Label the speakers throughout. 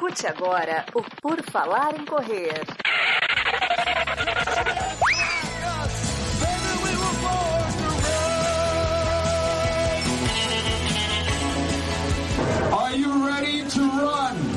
Speaker 1: Escute agora o Por Falar em Correr.
Speaker 2: Are you ready to run?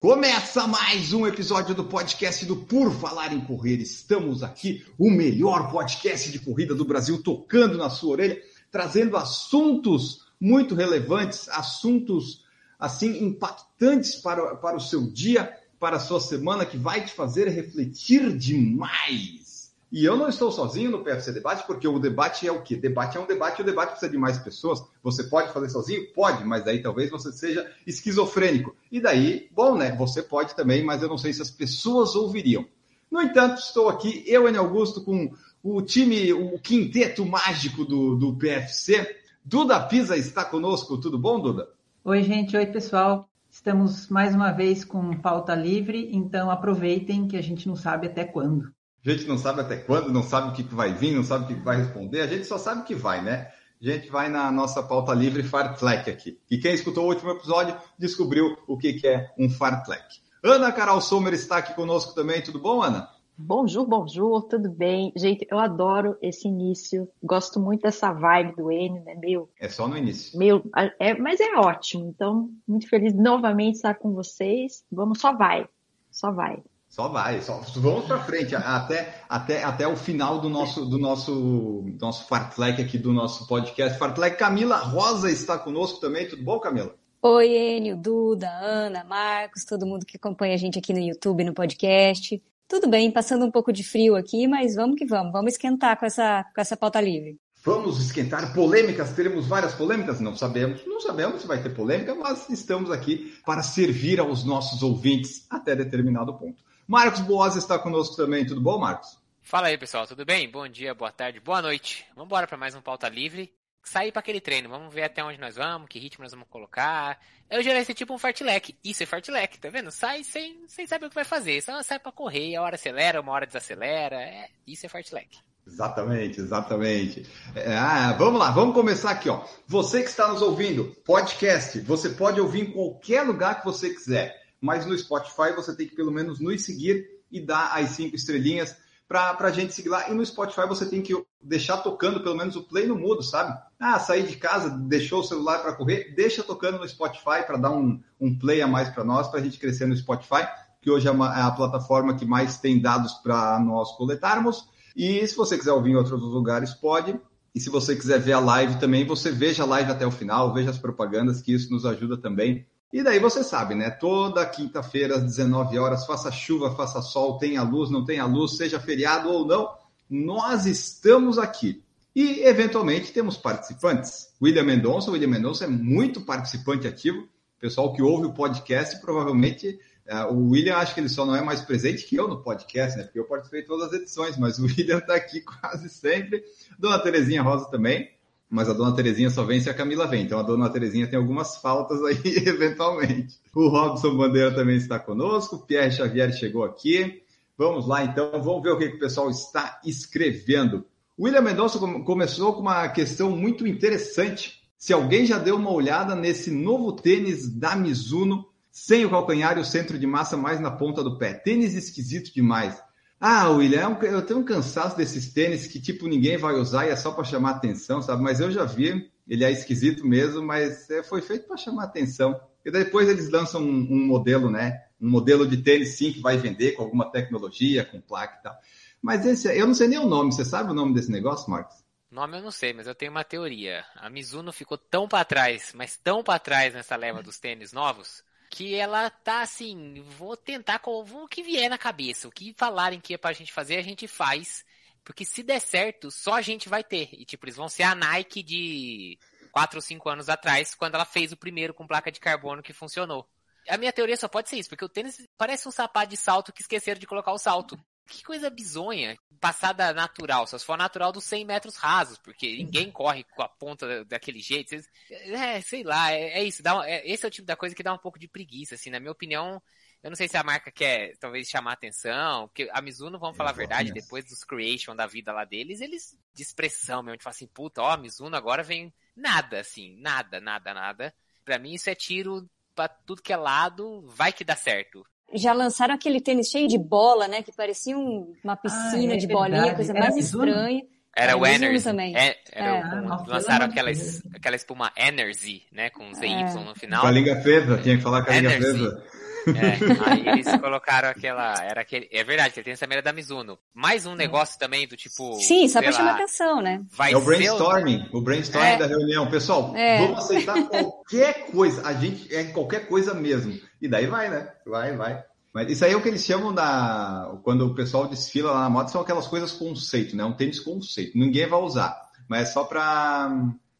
Speaker 3: Começa mais um episódio do podcast do Por Falar em Correr. Estamos aqui, o melhor podcast de corrida do Brasil, tocando na sua orelha, trazendo assuntos muito relevantes, assuntos assim impactantes para, para o seu dia, para a sua semana, que vai te fazer refletir demais. E eu não estou sozinho no PFC Debate, porque o debate é o quê? Debate é um debate o debate precisa de mais pessoas. Você pode fazer sozinho? Pode, mas daí talvez você seja esquizofrênico. E daí, bom, né? Você pode também, mas eu não sei se as pessoas ouviriam. No entanto, estou aqui, eu, Enio Augusto, com o time, o quinteto mágico do, do PFC. Duda Pisa está conosco. Tudo bom, Duda?
Speaker 4: Oi, gente. Oi, pessoal. Estamos mais uma vez com pauta livre, então aproveitem que a gente não sabe até quando.
Speaker 3: A gente não sabe até quando, não sabe o que vai vir, não sabe o que vai responder. A gente só sabe que vai, né? A gente vai na nossa pauta livre fartlek aqui. E quem escutou o último episódio descobriu o que é um fartlek. Ana Carol Sommer está aqui conosco também. Tudo bom, Ana?
Speaker 5: Bonjour, bonjour, tudo bem? Gente, eu adoro esse início. Gosto muito dessa vibe do Enio, né? Meio.
Speaker 3: É só no início.
Speaker 5: Meio, é, mas é ótimo. Então, muito feliz novamente estar com vocês. Vamos, só vai. Só vai.
Speaker 3: Só vai, só vamos para frente até, até, até o final do nosso do nosso nosso fartlek aqui do nosso podcast. Fartlek Camila Rosa está conosco também. Tudo bom, Camila?
Speaker 6: Oi, Enio, Duda, Ana, Marcos, todo mundo que acompanha a gente aqui no YouTube, no podcast. Tudo bem, passando um pouco de frio aqui, mas vamos que vamos, vamos esquentar com essa, com essa pauta livre.
Speaker 3: Vamos esquentar polêmicas, teremos várias polêmicas? Não sabemos, não sabemos se vai ter polêmica, mas estamos aqui para servir aos nossos ouvintes até determinado ponto. Marcos Boas está conosco também. Tudo bom, Marcos?
Speaker 7: Fala aí, pessoal. Tudo bem? Bom dia, boa tarde, boa noite. Vamos embora para mais um pauta livre. Sair para aquele treino. Vamos ver até onde nós vamos, que ritmo nós vamos colocar. Eu já ser tipo um fartlek. Isso é fartlek, tá vendo? Sai sem, sem saber o que vai fazer. Só sai para correr. A hora acelera, uma hora desacelera. É, isso é fartlek.
Speaker 3: Exatamente, exatamente. É, ah, vamos lá, vamos começar aqui, ó. Você que está nos ouvindo, podcast, você pode ouvir em qualquer lugar que você quiser mas no Spotify você tem que pelo menos nos seguir e dar as cinco estrelinhas para a gente seguir lá. E no Spotify você tem que deixar tocando pelo menos o play no mudo, sabe? Ah, sair de casa, deixou o celular para correr, deixa tocando no Spotify para dar um, um play a mais para nós, para a gente crescer no Spotify, que hoje é, uma, é a plataforma que mais tem dados para nós coletarmos. E se você quiser ouvir em outros lugares, pode. E se você quiser ver a live também, você veja a live até o final, veja as propagandas, que isso nos ajuda também e daí você sabe, né? Toda quinta-feira às 19 horas, faça chuva, faça sol, tenha luz, não tenha luz, seja feriado ou não, nós estamos aqui. E, eventualmente, temos participantes. William Mendonça, William Mendonça é muito participante ativo. Pessoal que ouve o podcast, provavelmente, uh, o William acho que ele só não é mais presente que eu no podcast, né? Porque eu participei de todas as edições, mas o William está aqui quase sempre. Dona Terezinha Rosa também mas a dona Terezinha só vem se a Camila vem. Então a dona Terezinha tem algumas faltas aí, eventualmente. O Robson Bandeira também está conosco, o Pierre Xavier chegou aqui. Vamos lá, então, vamos ver o que, que o pessoal está escrevendo. William Mendonça começou com uma questão muito interessante. Se alguém já deu uma olhada nesse novo tênis da Mizuno, sem o calcanhar e o centro de massa mais na ponta do pé. Tênis esquisito demais. Ah, William, é eu tenho um cansaço desses tênis que, tipo, ninguém vai usar e é só para chamar atenção, sabe? Mas eu já vi, ele é esquisito mesmo, mas é, foi feito para chamar atenção. E depois eles lançam um, um, modelo, né? Um modelo de tênis, sim, que vai vender com alguma tecnologia, com placa e tal. Mas esse, eu não sei nem o nome. Você sabe o nome desse negócio, Marcos?
Speaker 7: Nome eu não sei, mas eu tenho uma teoria. A Mizuno ficou tão para trás, mas tão para trás nessa leva dos tênis novos, que ela tá assim, vou tentar com o que vier na cabeça, o que falarem que é pra gente fazer, a gente faz. Porque se der certo, só a gente vai ter. E tipo, eles vão ser a Nike de 4 ou 5 anos atrás, quando ela fez o primeiro com placa de carbono que funcionou. A minha teoria só pode ser isso, porque o tênis parece um sapato de salto que esqueceram de colocar o salto. Que coisa bizonha. Passada natural, só se for natural dos 100 metros rasos, porque ninguém corre com a ponta daquele jeito. É, sei lá, é, é isso. Dá, é, esse é o tipo da coisa que dá um pouco de preguiça, assim, na minha opinião. Eu não sei se a marca quer, talvez, chamar atenção, porque a Mizuno, vamos falar a verdade, depois dos creation da vida lá deles, eles, de expressão mesmo, de falar assim, puta, ó, a Mizuno agora vem, nada, assim, nada, nada, nada. Pra mim isso é tiro pra tudo que é lado, vai que dá certo.
Speaker 6: Já lançaram aquele tênis cheio de bola, né? Que parecia um- uma piscina
Speaker 4: é
Speaker 6: de
Speaker 4: verdade.
Speaker 6: bolinha, coisa
Speaker 4: Era
Speaker 6: mais
Speaker 4: Mizuno?
Speaker 7: Era
Speaker 6: estranha. É,
Speaker 7: o
Speaker 6: Mizuno
Speaker 7: Energy.
Speaker 6: também.
Speaker 7: É, era
Speaker 6: É.
Speaker 7: o-
Speaker 4: Ah,
Speaker 7: lançaram aquela, aquela espuma Energy, né? Com ZY
Speaker 6: É.
Speaker 7: no final.
Speaker 3: Com a língua presa, tinha que falar com a língua
Speaker 7: Energy.
Speaker 3: presa.
Speaker 7: É, aí eles colocaram aquela. Era aquele. É verdade, que ele tem essa era da Mizuno. Mais um negócio também do tipo.
Speaker 6: Sim, só pra chamar
Speaker 7: lá,
Speaker 6: atenção, né?
Speaker 7: Vai
Speaker 3: É o
Speaker 7: ser
Speaker 3: brainstorming, o brainstorming
Speaker 6: É.
Speaker 3: da reunião. Pessoal,
Speaker 6: É.
Speaker 3: vamos aceitar qualquer coisa. A gente é qualquer coisa mesmo. E daí vai, né? Vai, vai. Mas isso aí é o que eles chamam da. Quando o pessoal desfila lá na moda, são aquelas coisas conceito, né? Um tênis conceito. Ninguém vai usar. Mas é só pra,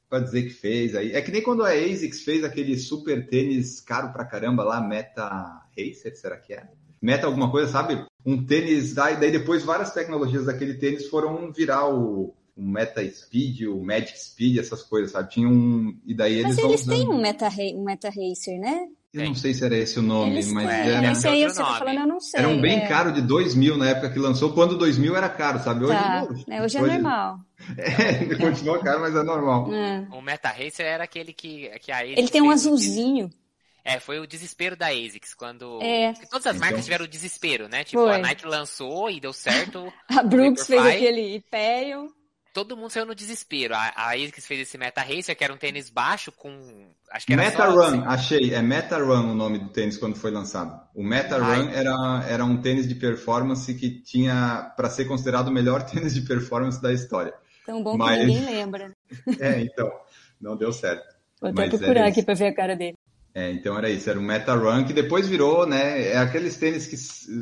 Speaker 3: pra dizer que fez aí. É que nem quando a ASICS fez aquele super tênis caro pra caramba lá, Meta Racer, será que é? Meta alguma coisa, sabe? Um tênis, daí, daí depois várias tecnologias daquele tênis foram virar o, o Meta Speed, o Magic Speed, essas coisas, sabe? Tinha um. E daí eles
Speaker 6: Mas
Speaker 3: vão
Speaker 6: eles
Speaker 3: usando.
Speaker 6: têm um Meta, um Meta Racer, né?
Speaker 3: Eu não sei se era esse o nome,
Speaker 6: Eles
Speaker 3: mas
Speaker 6: têm.
Speaker 3: era.
Speaker 6: Esse aí
Speaker 7: outro
Speaker 6: você tá
Speaker 7: nome.
Speaker 6: falando, eu não sei.
Speaker 3: Era um bem
Speaker 6: é.
Speaker 3: caro de 2 mil na época que lançou, quando 2 mil era caro, sabe? Hoje,
Speaker 6: Tá.
Speaker 3: não.
Speaker 6: É, hoje é normal.
Speaker 3: É, continua caro, mas é normal.
Speaker 6: É.
Speaker 7: O Meta Racer era aquele que, que a ASICS
Speaker 6: Ele tem um azulzinho.
Speaker 7: É, foi o desespero da ASICS, quando...
Speaker 6: É.
Speaker 7: Porque todas as marcas
Speaker 3: Então-
Speaker 7: tiveram o desespero, né? Tipo,
Speaker 6: Foi.
Speaker 7: a Nike lançou e deu certo,
Speaker 6: A Brooks fez aquele Hyperion.
Speaker 7: Todo mundo saiu no desespero. A, a ASICS fez esse Meta Racer, que era um tênis baixo com... Acho que era
Speaker 3: Meta
Speaker 7: só,
Speaker 3: Run,
Speaker 7: assim,
Speaker 3: achei. É Meta Run o nome do tênis quando foi lançado. O Meta
Speaker 7: Ai.
Speaker 3: Run era, era um tênis de performance que tinha para ser considerado o melhor tênis de performance da história.
Speaker 6: Tão bom
Speaker 3: Mas-
Speaker 6: que ninguém lembra.
Speaker 3: É, então, não deu certo.
Speaker 6: Vou até
Speaker 3: Mas
Speaker 6: procurar
Speaker 3: era
Speaker 6: aqui pra ver a cara dele.
Speaker 3: É, então era isso, era o Meta Run, que depois virou, né? É aqueles tênis que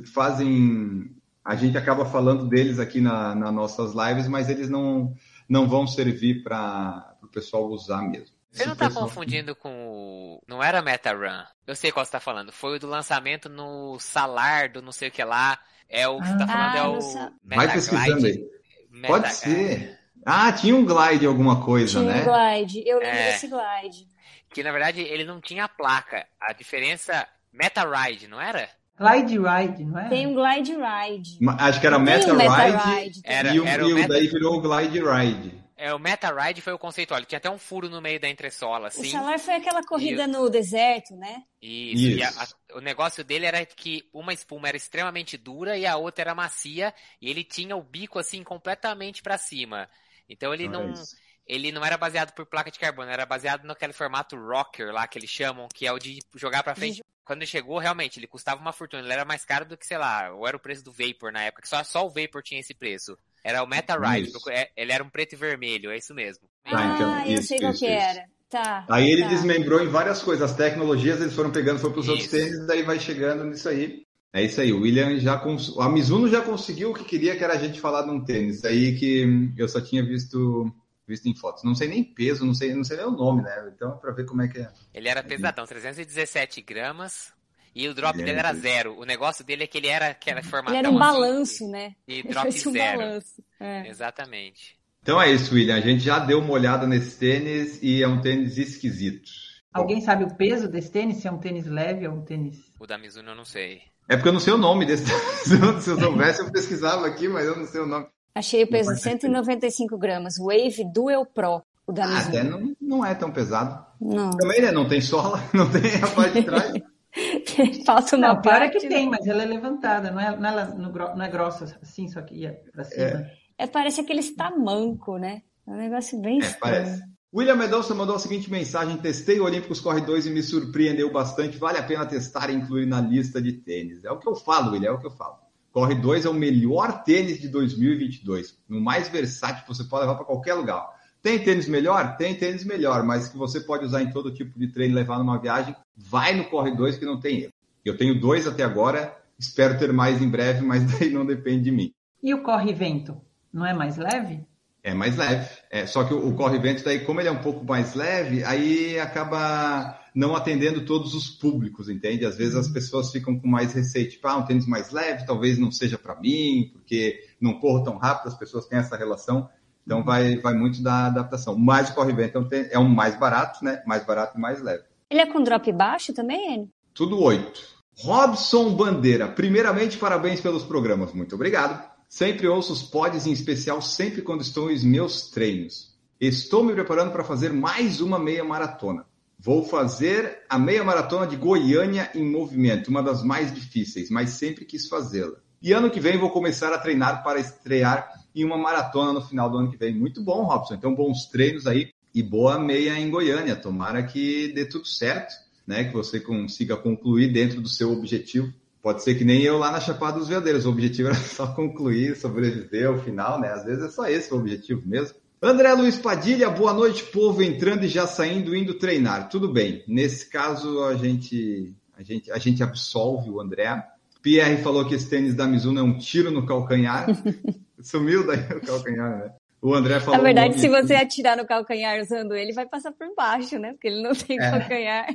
Speaker 3: fazem. A gente acaba falando deles aqui na, nas nossas lives, mas eles não, não vão servir para o pessoal usar mesmo.
Speaker 7: Você não
Speaker 3: Esse
Speaker 7: tá
Speaker 3: pessoal-
Speaker 7: confundindo com o... Não era Meta Run. Eu sei qual você tá falando. Foi o do lançamento no Salar do não sei o que lá. É o que você tá
Speaker 4: Ah,
Speaker 7: falando, é o...
Speaker 6: Sa-
Speaker 3: Vai pesquisando
Speaker 7: Glide.
Speaker 3: aí.
Speaker 7: Meta-
Speaker 3: Pode ser. Ah, tinha um glide alguma coisa,
Speaker 6: Tinha
Speaker 3: né?
Speaker 6: um glide. Eu lembro
Speaker 7: É.
Speaker 6: desse glide.
Speaker 7: Que na verdade ele não tinha placa. A diferença. Meta Ride, não era?
Speaker 4: Glide Ride, não é?
Speaker 6: Tem um glide ride.
Speaker 3: Acho que era
Speaker 6: Tem
Speaker 3: Meta
Speaker 6: um Meta
Speaker 3: Ride
Speaker 6: Ride.
Speaker 7: Era-
Speaker 3: e, o,
Speaker 7: era
Speaker 3: e
Speaker 7: o
Speaker 3: o
Speaker 7: Meta-
Speaker 3: daí virou o Glide Ride.
Speaker 7: É, o Meta Ride foi o conceitual. Ele tinha até um furo no meio da entressola,
Speaker 6: O
Speaker 7: assim.
Speaker 6: Salar foi aquela corrida
Speaker 7: Isso.
Speaker 6: no deserto, né?
Speaker 7: Isso. E a-
Speaker 3: Isso.
Speaker 7: a- o negócio dele era que uma espuma era extremamente dura e a outra era macia. E ele tinha o bico, assim, completamente pra cima. Então ele não.
Speaker 3: isso.
Speaker 7: Ele não era baseado por placa de carbono, era baseado naquele formato rocker lá que eles chamam, que é o de jogar pra frente. Quando ele chegou, realmente, ele custava uma fortuna. Ele era mais caro do que, sei lá, ou era o preço do Vapor na época, que só, só o Vapor tinha esse preço. Era o Meta Ride,
Speaker 3: Isso.
Speaker 7: é- ele era um preto e vermelho, é isso mesmo.
Speaker 3: Ah, então,
Speaker 6: ah, eu
Speaker 3: isso,
Speaker 6: sei qual
Speaker 3: isso,
Speaker 6: que era. Tá.
Speaker 3: Aí ele
Speaker 6: tá.
Speaker 3: desmembrou em várias coisas. As tecnologias eles foram pegando, foi para os outros tênis, daí vai chegando nisso aí. É isso aí. O William já cons... a Mizuno já conseguiu o que queria, que era a gente falar de um tênis. Aí que eu só tinha visto visto em fotos. Não sei nem peso, não sei, não sei nem o nome, né? Então é para ver como é que é.
Speaker 7: Ele era pesadão, 317 gramas. E o drop
Speaker 3: Ele
Speaker 7: dele
Speaker 3: era
Speaker 7: zero. O negócio dele é que ele era aquela formatão
Speaker 6: Ele era um
Speaker 7: assim,
Speaker 6: balanço, né?
Speaker 7: E
Speaker 6: Ele
Speaker 7: drop
Speaker 6: um
Speaker 7: zero.
Speaker 6: balanço. É.
Speaker 7: Exatamente.
Speaker 3: Então é isso, William. A gente já deu uma olhada nesse tênis e é um tênis esquisito.
Speaker 4: Alguém sabe o peso desse tênis? Se é um tênis leve ou um tênis.
Speaker 7: O da Mizuno eu não sei.
Speaker 3: É porque eu não sei o nome desse tênis. Se eu soubesse, eu pesquisava aqui, mas eu não sei o nome.
Speaker 6: Achei o peso de
Speaker 3: faz
Speaker 6: 195 gramas. Wave Dual Pro. O da
Speaker 3: Ah, até não, não é tão pesado.
Speaker 6: Não.
Speaker 3: Também, né? Não tem sola, não tem a parte de trás.
Speaker 6: Falta uma
Speaker 4: Não, é
Speaker 6: parte.
Speaker 4: que
Speaker 6: né?
Speaker 4: tem, mas ela é levantada, não é, não é, não é grossa assim, só que ia pra cima.
Speaker 6: É, parece aqueles tamanco, né? É um negócio bem
Speaker 3: É, parece. William Mendonça mandou a seguinte mensagem: testei o Olímpicos Corre 2 e me surpreendeu bastante. Vale a pena testar e incluir na lista de tênis. É o que eu falo, William, é o que eu falo. Corre 2 é o melhor tênis de 2022. No mais versátil que você pode levar para qualquer lugar. Tem tênis melhor? Tem tênis melhor, mas que você pode usar em todo tipo de treino levar numa viagem. Vai no Corre 2 que não tem erro. Eu tenho dois até agora, espero ter mais em breve, mas daí não depende de mim.
Speaker 4: E o corre-vento? Não é mais leve?
Speaker 3: É mais leve. É, só que o, o corre-vento, daí, como ele é um pouco mais leve, aí acaba não atendendo todos os públicos, entende? Às vezes as pessoas ficam com mais receio, tipo, ah, um tênis mais leve, talvez não seja para mim, porque não corro tão rápido, as pessoas têm essa relação. Então vai, vai muito da adaptação. Mas o corre-vento é um tênis- é um mais barato, né? Mais barato e mais leve.
Speaker 6: Ele é com drop baixo também, Enio?
Speaker 3: Tudo oito. Robson Bandeira, primeiramente, parabéns pelos programas. Muito obrigado. Sempre ouço os pods, em especial sempre quando estou em meus treinos. Estou me preparando para fazer mais uma meia maratona. Vou fazer a meia maratona de Goiânia em movimento, uma das mais difíceis, mas sempre quis fazê-la. E ano que vem vou começar a treinar para estrear em uma maratona no final do ano que vem. Muito bom, Robson. Então, bons treinos aí e boa meia em Goiânia. Tomara que dê tudo certo, né? Que você consiga concluir dentro do seu objetivo. Pode ser que nem eu lá na Chapada dos Veadeiros. O objetivo era só concluir, sobreviver ao final, né? Às vezes é só esse o objetivo mesmo. André Luiz Padilha, boa noite, povo entrando e já saindo, indo treinar. Tudo bem. Nesse caso, a gente, a gente, a gente absolve o André. Pierre falou que esse tênis da Mizuno é um tiro no calcanhar. Sumiu daí o calcanhar, né? O André falou.
Speaker 6: Na verdade, se você atirar no calcanhar usando ele, vai passar por baixo, né? Porque ele não tem é. calcanhar.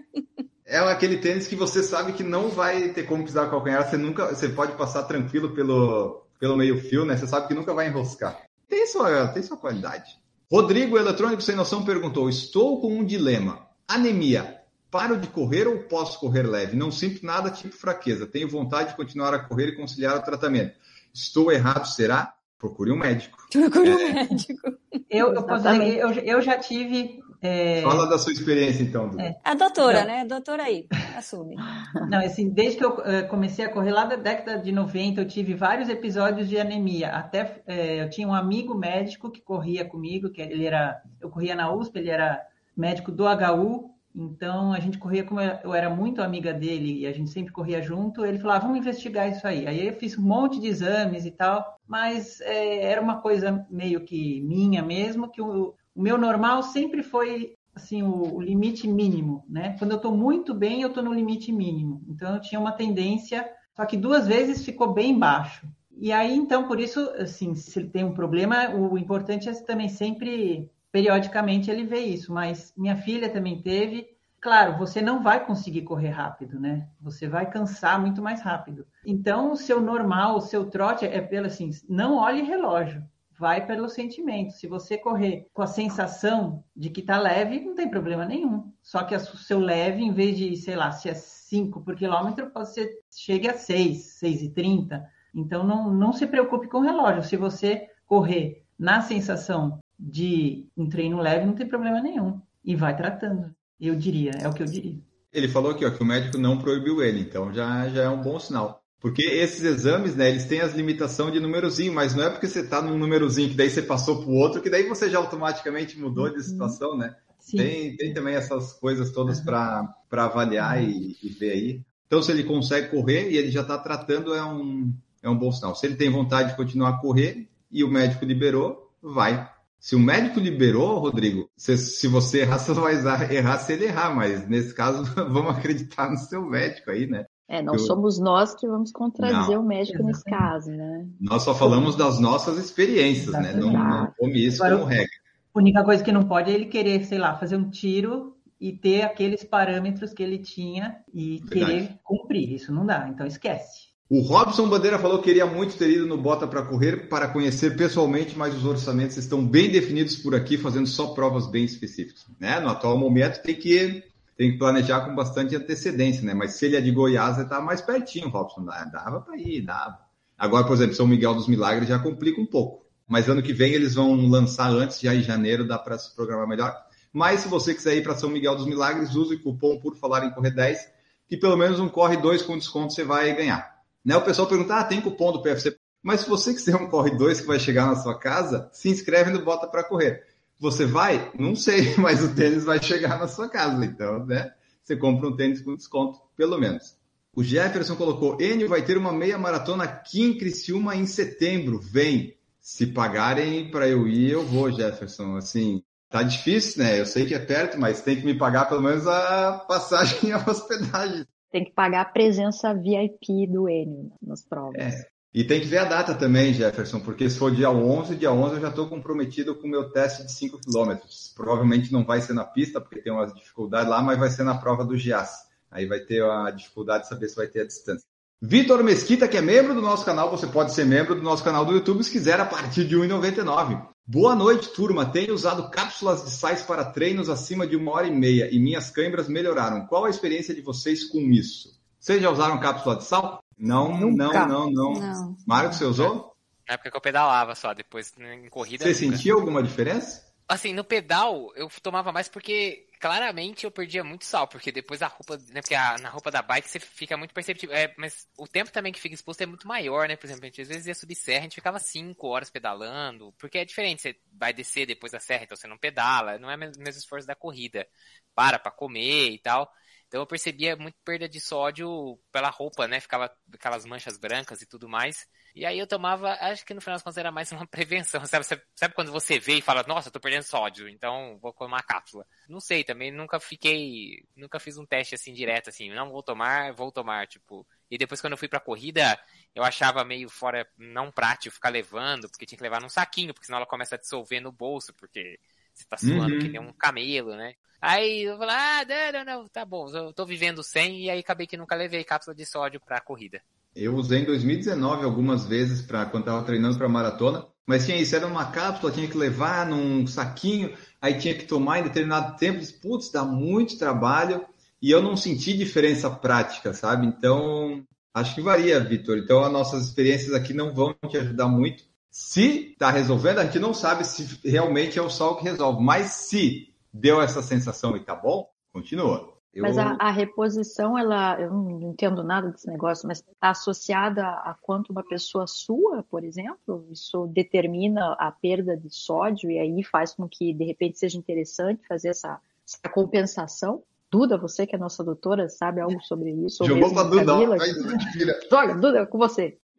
Speaker 3: É aquele tênis que você sabe que não vai ter como pisar o calcanhar. Você nunca, você pode passar tranquilo pelo, pelo meio fio, né? Você sabe que nunca vai enroscar. Tem sua, tem sua qualidade. Rodrigo Eletrônico Sem Noção perguntou: Estou com um dilema. Anemia. Paro de correr ou posso correr leve? Não sinto nada tipo fraqueza. Tenho vontade de continuar a correr e conciliar o tratamento. Estou errado, será? Procure um médico.
Speaker 6: Procure um é... médico.
Speaker 4: Eu, eu, posso dizer, eu, eu já tive
Speaker 3: é... Fala da sua experiência, então.
Speaker 6: É. A doutora, Não. né? A doutora aí, assume.
Speaker 4: Não, assim, desde que eu uh, comecei a correr lá da década de 90, eu tive vários episódios de anemia. Até é, eu tinha um amigo médico que corria comigo, que ele era, eu corria na USP, ele era médico do HU, então a gente corria como eu era muito amiga dele e a gente sempre corria junto. Ele falava, ah, vamos investigar isso aí. Aí eu fiz um monte de exames e tal, mas é, era uma coisa meio que minha mesmo, que o, o meu normal sempre foi assim o, o limite mínimo, né? Quando eu estou muito bem, eu estou no limite mínimo. Então eu tinha uma tendência, só que duas vezes ficou bem baixo. E aí então por isso, assim, se tem um problema, o importante é também sempre periodicamente ele vê isso. Mas minha filha também teve. Claro, você não vai conseguir correr rápido, né? Você vai cansar muito mais rápido. Então, o seu normal, o seu trote é pelo assim, não olhe relógio vai pelo sentimento. Se você correr com a sensação de que está leve, não tem problema nenhum. Só que o seu leve, em vez de, sei lá, se é 5 por quilômetro, pode ser chegue a 6, 6,30. Então não, não se preocupe com o relógio. Se você correr na sensação de um treino leve, não tem problema nenhum. E vai tratando. Eu diria, é o que eu diria.
Speaker 3: Ele falou aqui ó, que o médico não proibiu ele, então já, já é um bom sinal. Porque esses exames, né, eles têm as limitações de númerozinho, mas não é porque você está num númerozinho que daí você passou para o outro, que daí você já automaticamente mudou de uhum. situação, né? Tem, tem também essas coisas todas para avaliar e, e, ver aí. Então, se ele consegue correr e ele já está tratando, é um, é um bom sinal. Se ele tem vontade de continuar a correr e o médico liberou, vai. Se o médico liberou, Rodrigo, se, se você errar, você vai errar se ele errar, mas nesse caso, vamos acreditar no seu médico aí, né?
Speaker 5: É, não eu... somos nós que vamos contradizer não. o médico nesse caso, né?
Speaker 3: Nós só falamos das nossas experiências, né? Não, não come isso Agora, como regra.
Speaker 4: A única coisa que não pode é ele querer, sei lá, fazer um tiro e ter aqueles parâmetros que ele tinha e Verdade. querer cumprir. Isso não dá, então esquece.
Speaker 3: O Robson Bandeira falou que queria muito ter ido no Bota para Correr para conhecer pessoalmente, mas os orçamentos estão bem definidos por aqui, fazendo só provas bem específicas. Né? No atual momento, tem que tem que planejar com bastante antecedência, né? Mas se ele é de Goiás, ele tá mais pertinho, Robson. Dava para ir, dava. Agora, por exemplo, São Miguel dos Milagres já complica um pouco. Mas ano que vem eles vão lançar antes, já em janeiro, dá para se programar melhor. Mas se você quiser ir para São Miguel dos Milagres, use o cupom por falar em correr 10, que pelo menos um corre 2 com desconto você vai ganhar. Né? O pessoal pergunta: ah, tem cupom do PFC. Mas se você quiser um corre 2 que vai chegar na sua casa, se inscreve no Bota para Correr. Você vai? Não sei, mas o tênis vai chegar na sua casa. Então, né? Você compra um tênis com desconto, pelo menos. O Jefferson colocou: Enio vai ter uma meia maratona aqui em Criciúma em setembro. Vem. Se pagarem para eu ir, eu vou, Jefferson. Assim, tá difícil, né? Eu sei que é perto, mas tem que me pagar pelo menos a passagem e a hospedagem.
Speaker 5: Tem que pagar a presença VIP do Enio nas provas.
Speaker 3: É. E tem que ver a data também, Jefferson, porque se for dia 11, dia 11 eu já estou comprometido com o meu teste de 5 km. Provavelmente não vai ser na pista, porque tem umas dificuldades lá, mas vai ser na prova do GIAS. Aí vai ter a dificuldade de saber se vai ter a distância. Vitor Mesquita, que é membro do nosso canal, você pode ser membro do nosso canal do YouTube se quiser a partir de R$ 1,99. Boa noite, turma. Tenho usado cápsulas de sais para treinos acima de uma hora e meia e minhas câimbras melhoraram. Qual a experiência de vocês com isso? Vocês já usaram cápsula de sal? Não, Nunca. não, não, não. não. Marcos, você usou?
Speaker 7: Na época que eu pedalava só, depois em corrida.
Speaker 3: Você sentiu alguma diferença?
Speaker 7: Assim, no pedal eu tomava mais porque claramente eu perdia muito sal, porque depois a roupa, né, porque a, na roupa da bike você fica muito perceptível, é, mas o tempo também que fica exposto é muito maior, né, por exemplo, a gente às vezes ia subir serra, a gente ficava 5 horas pedalando, porque é diferente, você vai descer depois da serra, então você não pedala, não é o mesmo esforço da corrida, para pra comer e tal, então eu percebia muito perda de sódio pela roupa, né? Ficava aquelas manchas brancas e tudo mais. E aí eu tomava, acho que no final das contas era mais uma prevenção, sabe? Sabe quando você vê e fala, nossa, eu tô perdendo sódio, então vou comer uma cápsula. Não sei, também nunca fiquei, nunca fiz um teste assim direto, assim, não vou tomar, vou tomar, tipo. E depois quando eu fui pra corrida, eu achava meio fora, não prático ficar levando, porque tinha que levar num saquinho, porque senão ela começa a dissolver no bolso, porque você tá suando uhum. que nem um camelo, né? Aí eu falei, ah, não, não, não, tá bom, eu tô vivendo sem, e aí acabei que nunca levei cápsula de sódio pra corrida.
Speaker 3: Eu usei em 2019 algumas vezes para quando tava treinando para maratona, mas tinha isso, era uma cápsula, tinha que levar num saquinho, aí tinha que tomar em determinado tempo, putz, dá muito trabalho, e eu não senti diferença prática, sabe? Então, acho que varia, Vitor. Então, as nossas experiências aqui não vão te ajudar muito. Se está resolvendo, a gente não sabe se realmente é o sal que resolve, mas se deu essa sensação e tá bom, continua.
Speaker 5: Eu... Mas a, a, reposição, ela, eu não entendo nada desse negócio, mas está associada a, quanto uma pessoa sua, por exemplo? Isso determina a perda de sódio e aí faz com que, de repente, seja interessante fazer essa, essa compensação? Duda, você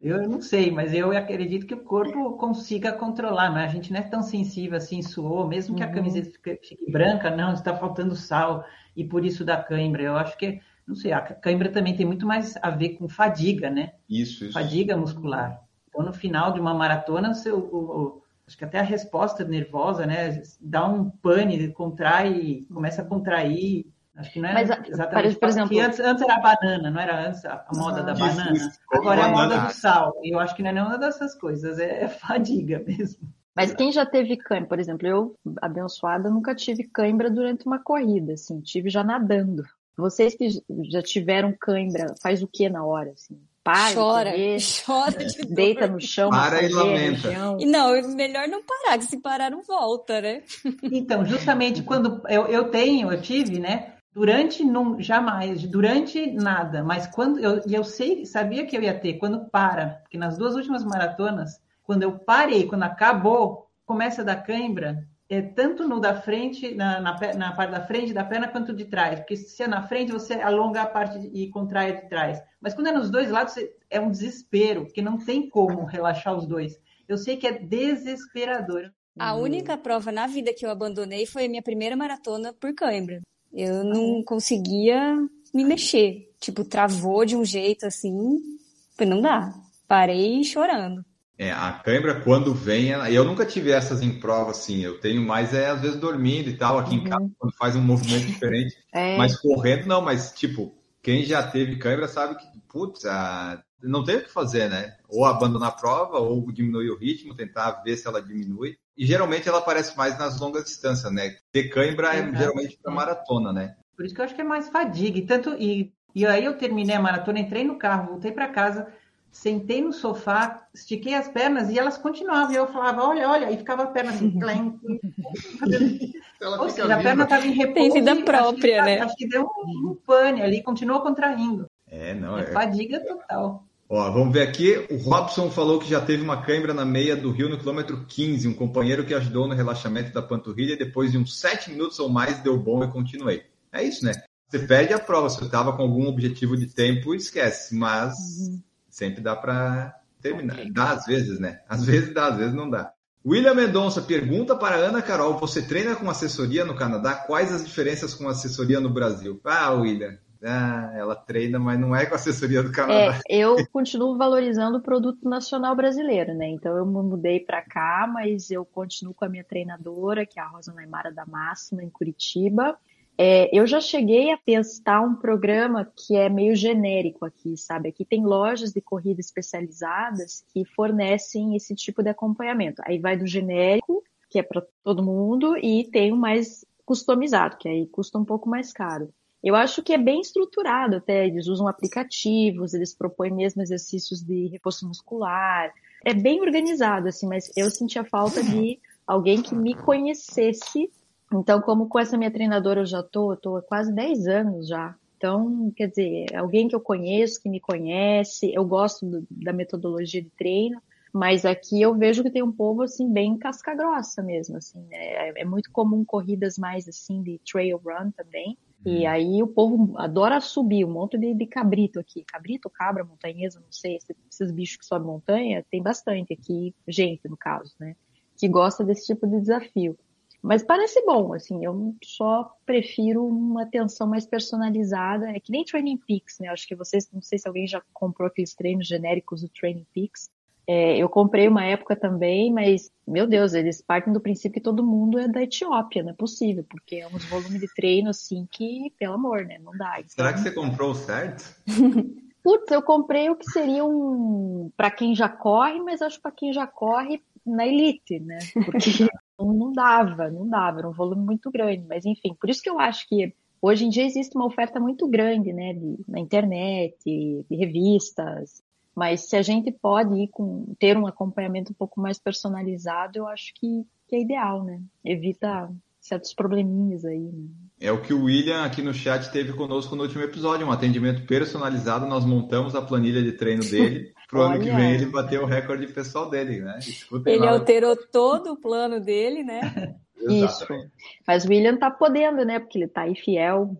Speaker 4: Eu não sei, mas eu acredito que o corpo consiga controlar, mas a gente não é tão sensível assim, suou, mesmo que a uhum. camiseta fique, branca, não, está faltando sal, e por isso dá cãibra. Eu acho que, não sei, a cãibra também tem muito mais a ver com fadiga, né?
Speaker 3: Isso, isso.
Speaker 4: Fadiga muscular. Então, no final de uma maratona, seu, o, o, acho que até a resposta nervosa, né? Dá um pane, contrai, começa a contrair, Acho que não é Mas, exatamente. Por exemplo, antes, antes, era a banana, não era antes a, moda ah, da banana. Isso, Agora é a moda do sal. E eu acho que não é nenhuma dessas coisas, é, é fadiga mesmo.
Speaker 5: Mas quem já teve cãibra, por exemplo, eu, abençoada, nunca tive cãibra durante uma corrida, assim, tive já nadando. Vocês que já tiveram cãibra, faz o que na hora, assim? Para,
Speaker 6: chora, chora
Speaker 5: de deita no chão,
Speaker 3: para e lamenta.
Speaker 6: E não, melhor não parar, que se parar não volta, né?
Speaker 4: Então, justamente quando eu, eu tenho, eu tive, né? Durante, não, jamais, durante nada, mas quando eu, eu sei, sabia que eu ia ter, quando para, porque nas duas últimas maratonas, quando eu parei, quando acabou, começa a dar cãibra, é, tanto no da frente, na, na, na, parte da frente da perna, quanto de trás. Porque se é na frente, você alonga a parte e contrai a de trás. Mas quando é nos dois lados, é um desespero, porque não tem como relaxar os dois. Eu sei que é desesperador.
Speaker 6: A única prova na vida que eu abandonei foi a minha primeira maratona por cãibra. Eu não conseguia me mexer. Tipo, travou de um jeito assim. Não dá. Parei chorando.
Speaker 3: É, a cãibra, quando vem, eu nunca tive essas em prova, assim. Eu tenho mais, é, às vezes, dormindo e tal, aqui uhum. em casa, quando faz um movimento diferente. É. Mas correndo, não, mas, tipo, quem já teve cãibra sabe que, putz, a... não tem o que fazer, né? Ou abandonar a prova, ou diminuir o ritmo, tentar ver se ela diminui. E geralmente ela aparece mais nas longas distâncias, né? Ter cãibra é, geralmente para maratona, né?
Speaker 4: Por isso que eu acho que é mais fadiga. E, tanto, e, e aí eu terminei a maratona, entrei no carro, voltei para casa, sentei no sofá, estiquei as pernas e elas continuavam. E eu falava, olha, olha, e ficava a perna assim, Ou seja, a perna estava em repouso.
Speaker 6: Tem vida própria,
Speaker 4: acho
Speaker 6: né?
Speaker 4: Acho que deu um, um pane ali, continuou contraindo.
Speaker 3: É, não, é.
Speaker 4: é... Fadiga total.
Speaker 3: Ó, vamos ver aqui. O Robson falou que já teve uma cãibra na meia do Rio no quilômetro 15. Um companheiro que ajudou no relaxamento da panturrilha. Depois de uns 7 minutos ou mais, deu bom e continuei. É isso, né? Você perde a prova. Se você estava com algum objetivo de tempo, esquece. Mas uhum. sempre dá para terminar. Okay. Dá às vezes, né? Às vezes dá, às vezes não dá. William Mendonça pergunta para Ana Carol: você treina com assessoria no Canadá? Quais as diferenças com assessoria no Brasil? Ah, William, ah, ela treina, mas não é com a assessoria do Canadá.
Speaker 5: É, eu continuo valorizando o produto nacional brasileiro, né? Então eu mudei para cá, mas eu continuo com a minha treinadora, que é a Rosa Naimara da Máxima, em Curitiba. É, eu já cheguei a testar um programa que é meio genérico aqui, sabe? Aqui tem lojas de corrida especializadas que fornecem esse tipo de acompanhamento. Aí vai do genérico, que é para todo mundo, e tem o mais customizado, que aí custa um pouco mais caro. Eu acho que é bem estruturado até, eles usam aplicativos, eles propõem mesmo exercícios de reforço muscular. É bem organizado, assim, mas eu sentia falta de alguém que me conhecesse. Então, como com essa minha treinadora eu já tô, eu tô há quase 10 anos já. Então, quer dizer, alguém que eu conheço, que me conhece, eu gosto do, da metodologia de treino, mas aqui eu vejo que tem um povo assim bem casca grossa mesmo, assim, né? é, é muito comum corridas mais assim de trail run também. E uhum. aí o povo adora subir, um monte de, de cabrito aqui. Cabrito, cabra, montanhesa, não sei, esses bichos que sobem montanha, tem bastante aqui, gente no caso, né? Que gosta desse tipo de desafio. Mas parece bom, assim, eu só prefiro uma atenção mais personalizada. É que nem Training Peaks, né? Acho que vocês, não sei se alguém já comprou aqueles treinos genéricos do Training Peaks. É, eu comprei uma época também, mas, meu Deus, eles partem do princípio que todo mundo é da Etiópia, não é possível, porque é uns volumes de treino assim que, pelo amor, né? Não dá. Então...
Speaker 3: Será que você comprou certo?
Speaker 5: Putz, eu comprei o que seria um para quem já corre, mas acho para quem já corre na elite, né? Porque não dava, não dava, era um volume muito grande. Mas enfim, por isso que eu acho que hoje em dia existe uma oferta muito grande, né? De, na internet, de revistas, mas se a gente pode ir com, ter um acompanhamento um pouco mais personalizado, eu acho que, que é ideal, né? Evita certos probleminhas aí. Né?
Speaker 3: É o que o William aqui no chat teve conosco no último episódio, um atendimento personalizado. Nós montamos a planilha de treino dele. Pro ano que vem ele bateu o recorde pessoal dele, né?
Speaker 6: Escutem ele lá. alterou todo o plano dele, né?
Speaker 5: Isso. Mas o William tá podendo, né? Porque ele tá aí fiel,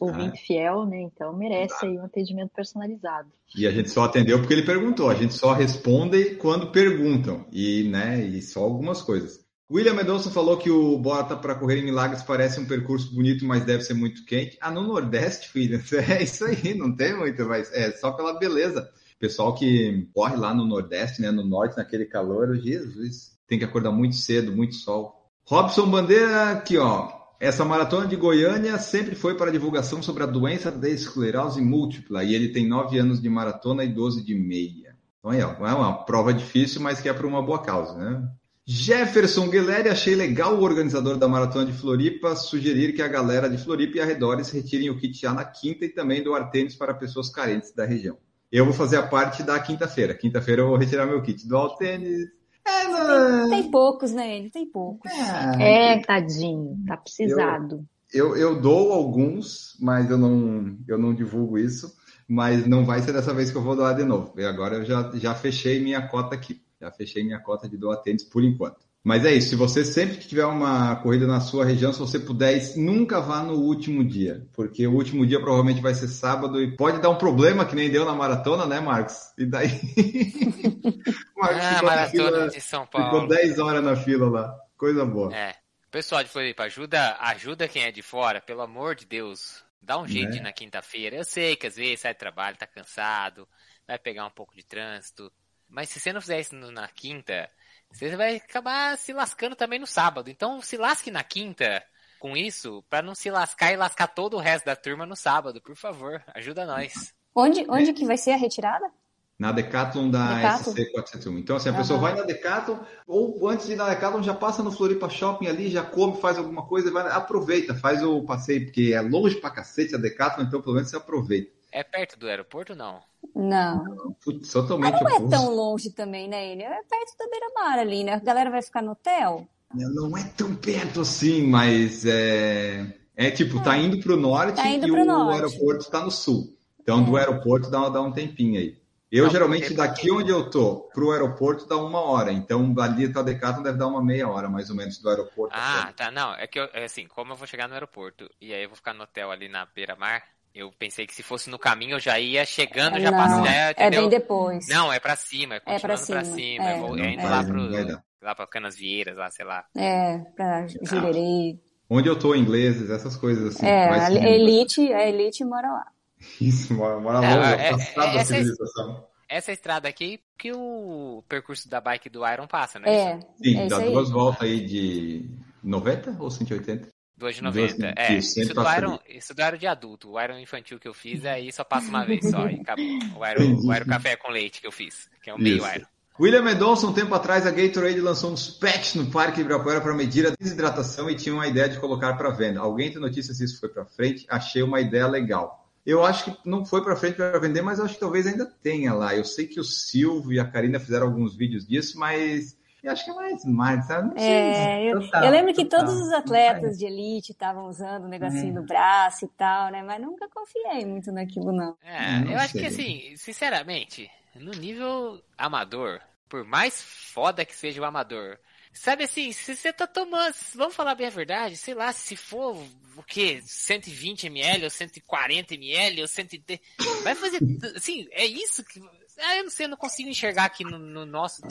Speaker 5: ouvinte ah. fiel, né? Então merece aí um atendimento personalizado.
Speaker 3: E a gente só atendeu porque ele perguntou. A gente só responde quando perguntam. E, né, e só algumas coisas. William Mendonça falou que o Bota para correr em Milagres parece um percurso bonito, mas deve ser muito quente. Ah, no Nordeste, filho, é isso aí, não tem muito, mas é só pela beleza. Pessoal que corre lá no Nordeste, né, no Norte, naquele calor, Jesus, tem que acordar muito cedo, muito sol. Robson Bandeira, aqui ó, essa maratona de Goiânia sempre foi para divulgação sobre a doença da esclerose múltipla e ele tem 9 anos de maratona e 12 de meia. Então ó, é uma prova difícil, mas que é para uma boa causa, né? Jefferson Guilherme, achei legal o organizador da Maratona de Floripa sugerir que a galera de Floripa e arredores retirem o kit já na quinta e também doar tênis para pessoas carentes da região. Eu vou fazer a parte da quinta-feira. Quinta-feira eu vou retirar meu kit. Doar o tênis.
Speaker 6: É, não... tem, tem, poucos, né, ele? Tem poucos.
Speaker 5: É, é tadinho. Tá precisado.
Speaker 3: Eu, eu, eu dou alguns, mas eu não, eu não divulgo isso. Mas não vai ser dessa vez que eu vou doar de novo. E agora eu já, já fechei minha cota aqui. Já fechei minha cota de doar tênis por enquanto. Mas é isso, se você sempre que tiver uma corrida na sua região, se você puder, nunca vá no último dia, porque o último dia provavelmente vai ser sábado e pode dar um problema que nem deu na maratona, né, Marcos? E daí.
Speaker 7: Marcos ah, maratona fila, de São Paulo.
Speaker 3: Ficou 10 horas na fila lá. Coisa boa.
Speaker 7: É. Pessoal de Floripa, ajuda, ajuda quem é de fora, pelo amor de Deus. Dá um jeito é. na quinta-feira. Eu sei que às vezes sai do trabalho, tá cansado, vai pegar um pouco de trânsito. Mas se você não fizer isso na quinta, você vai acabar se lascando também no sábado. Então se lasque na quinta com isso, para não se lascar e lascar todo o resto da turma no sábado, por favor, ajuda nós.
Speaker 6: Onde, onde que vai ser a retirada?
Speaker 3: Na Decathlon da Decathlon. SC471. Então, assim, a uhum. pessoa vai na Decathlon, ou antes de ir na Decathlon, já passa no Floripa Shopping ali, já come, faz alguma coisa, vai, aproveita, faz o passeio, porque é longe pra cacete a Decathlon, então pelo menos você aproveita.
Speaker 7: É perto do aeroporto não?
Speaker 6: Não.
Speaker 3: Putz, totalmente
Speaker 6: Mas não oposto. é tão longe também, né, ele? É perto da beira-mar ali, né? A galera vai ficar no hotel?
Speaker 3: Não é tão perto assim, mas é... É tipo, tá é. indo pro norte
Speaker 6: tá indo
Speaker 3: e
Speaker 6: pro
Speaker 3: o
Speaker 6: norte.
Speaker 3: aeroporto tá no sul. Então, é. do aeroporto dá, dá um tempinho aí. Eu, não, geralmente, daqui onde eu tô pro aeroporto dá uma hora. Então, ali até a Decathlon deve dar uma meia hora, mais ou menos, do aeroporto.
Speaker 7: Ah, tá. Não, é que, eu, é assim, como eu vou chegar no aeroporto e aí eu vou ficar no hotel ali na beira-mar, eu pensei que se fosse no caminho eu já ia chegando, já passando.
Speaker 6: É bem depois.
Speaker 7: Não, é pra cima, é continuando é pra cima. Pra cima. É, vou, é indo lá, pro, lá pra Canas Vieiras, lá, sei lá.
Speaker 6: É, pra Jurerê.
Speaker 3: Onde eu tô, ingleses, essas coisas assim.
Speaker 6: É, a elite, a elite mora lá.
Speaker 3: Isso, mora, mora é, longe, é, passado da civilização.
Speaker 7: Essa estrada aqui que o percurso da bike do Iron passa, né?
Speaker 6: É.
Speaker 3: Sim,
Speaker 6: é
Speaker 3: dá duas voltas aí de 90 ou 180?
Speaker 7: 2,90. É, isso, isso, do Iron, isso do Iron de adulto. O Iron infantil que eu fiz, aí só passa uma vez só e acabou. O Iron, o Iron café com leite que eu fiz, que é o meio Iron.
Speaker 3: William Mendonça, um tempo atrás, a Gatorade lançou uns patches no Parque Ibirapuera para medir a desidratação e tinha uma ideia de colocar para venda. Alguém tem notícia se isso foi para frente? Achei uma ideia legal. Eu acho que não foi para frente para vender, mas acho que talvez ainda tenha lá. Eu sei que o Silvio e a Karina fizeram alguns vídeos disso, mas Eu acho que é mais, mais, sabe? Não sei.
Speaker 6: É, eu,
Speaker 4: Total,
Speaker 6: eu lembro que
Speaker 4: total.
Speaker 6: todos os atletas de elite estavam usando o negocinho
Speaker 3: É.
Speaker 6: no braço e tal, né? Mas nunca confiei muito naquilo, não.
Speaker 7: É,
Speaker 3: Não
Speaker 7: eu acho que assim, sinceramente, no nível amador, por mais foda que seja o amador, sabe assim, se você tá tomando, vamos falar bem a verdade, sei lá, se for o quê? 120 ml ou 140 ml ou 110, vai fazer, assim, é isso que, eu não sei, eu não consigo enxergar aqui no, no nosso,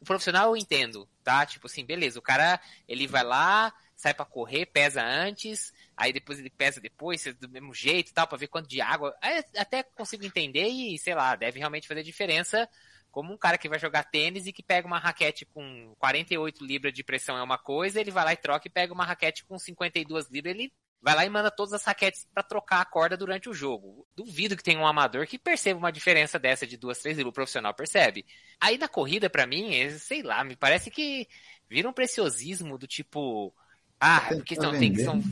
Speaker 7: o profissional eu entendo, tá? Tipo assim, beleza, o cara, ele vai lá, sai pra correr, pesa antes, aí depois ele pesa depois, do mesmo jeito tal, pra ver quanto de água. Aí até consigo entender e, sei lá, deve realmente fazer diferença. Como um cara que vai jogar tênis e que pega uma raquete com 48 libras de pressão é uma coisa, ele vai lá e troca e pega uma raquete com 52 libras, ele vai lá e manda todas as raquetes pra trocar a corda durante o jogo. Duvido que tenha um amador que perceba uma diferença dessa de duas, três libras, o profissional percebe. Aí na corrida, pra mim, é, sei lá, me parece que vira um preciosismo do tipo, ah,
Speaker 3: Tá
Speaker 7: porque não, tem que são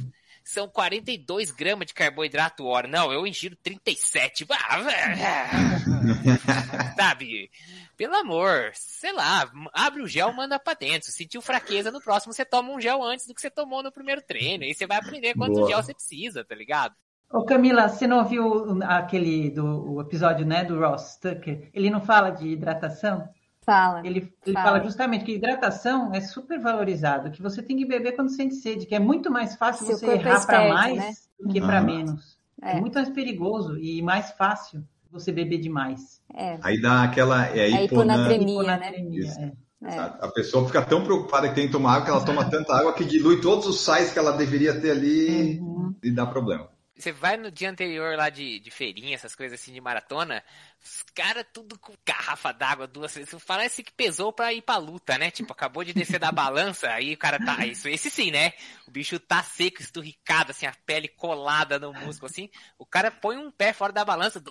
Speaker 7: são 42 gramas de carboidrato hora. Não, eu ingiro 37. Ah, Sabe? Pelo amor, sei lá, abre o gel, manda pra dentro. Sentiu fraqueza no próximo, você toma um gel antes do que você tomou no primeiro treino. Aí você vai aprender quanto
Speaker 3: Boa.
Speaker 7: gel você precisa, tá ligado?
Speaker 4: Ô Camila, você não ouviu aquele do o episódio né, do Ross Tucker? Ele não fala de hidratação?
Speaker 6: Fala.
Speaker 4: Ele, ele
Speaker 6: Fala.
Speaker 4: fala justamente que hidratação é super valorizado, que você tem que beber quando sente sede, que é muito mais fácil
Speaker 6: Se o
Speaker 4: você
Speaker 6: é
Speaker 4: errar para mais
Speaker 6: né?
Speaker 4: do que para
Speaker 3: Uhum.
Speaker 4: menos. É.
Speaker 6: É.
Speaker 4: muito mais perigoso e mais fácil você beber demais.
Speaker 6: É.
Speaker 3: Aí dá aquela é,
Speaker 6: A
Speaker 3: hipona-
Speaker 6: hiponatremia. né?
Speaker 4: Hiponatremia,
Speaker 3: Isso.
Speaker 4: é.
Speaker 6: É.
Speaker 3: A pessoa fica tão preocupada que tem que tomar água que ela toma tanta água que dilui todos os sais que ela deveria ter ali
Speaker 6: Uhum.
Speaker 3: e dá problema.
Speaker 7: Você vai no dia anterior lá de, de feirinha, essas coisas assim de maratona, os caras tudo com garrafa d'água, duas vezes. Parece que pesou pra ir pra luta, né? Tipo, acabou de descer da balança, aí o cara tá. Isso, esse sim, né? O bicho tá seco, esturricado, assim, a pele colada no músculo, assim. O cara põe um pé fora da balança,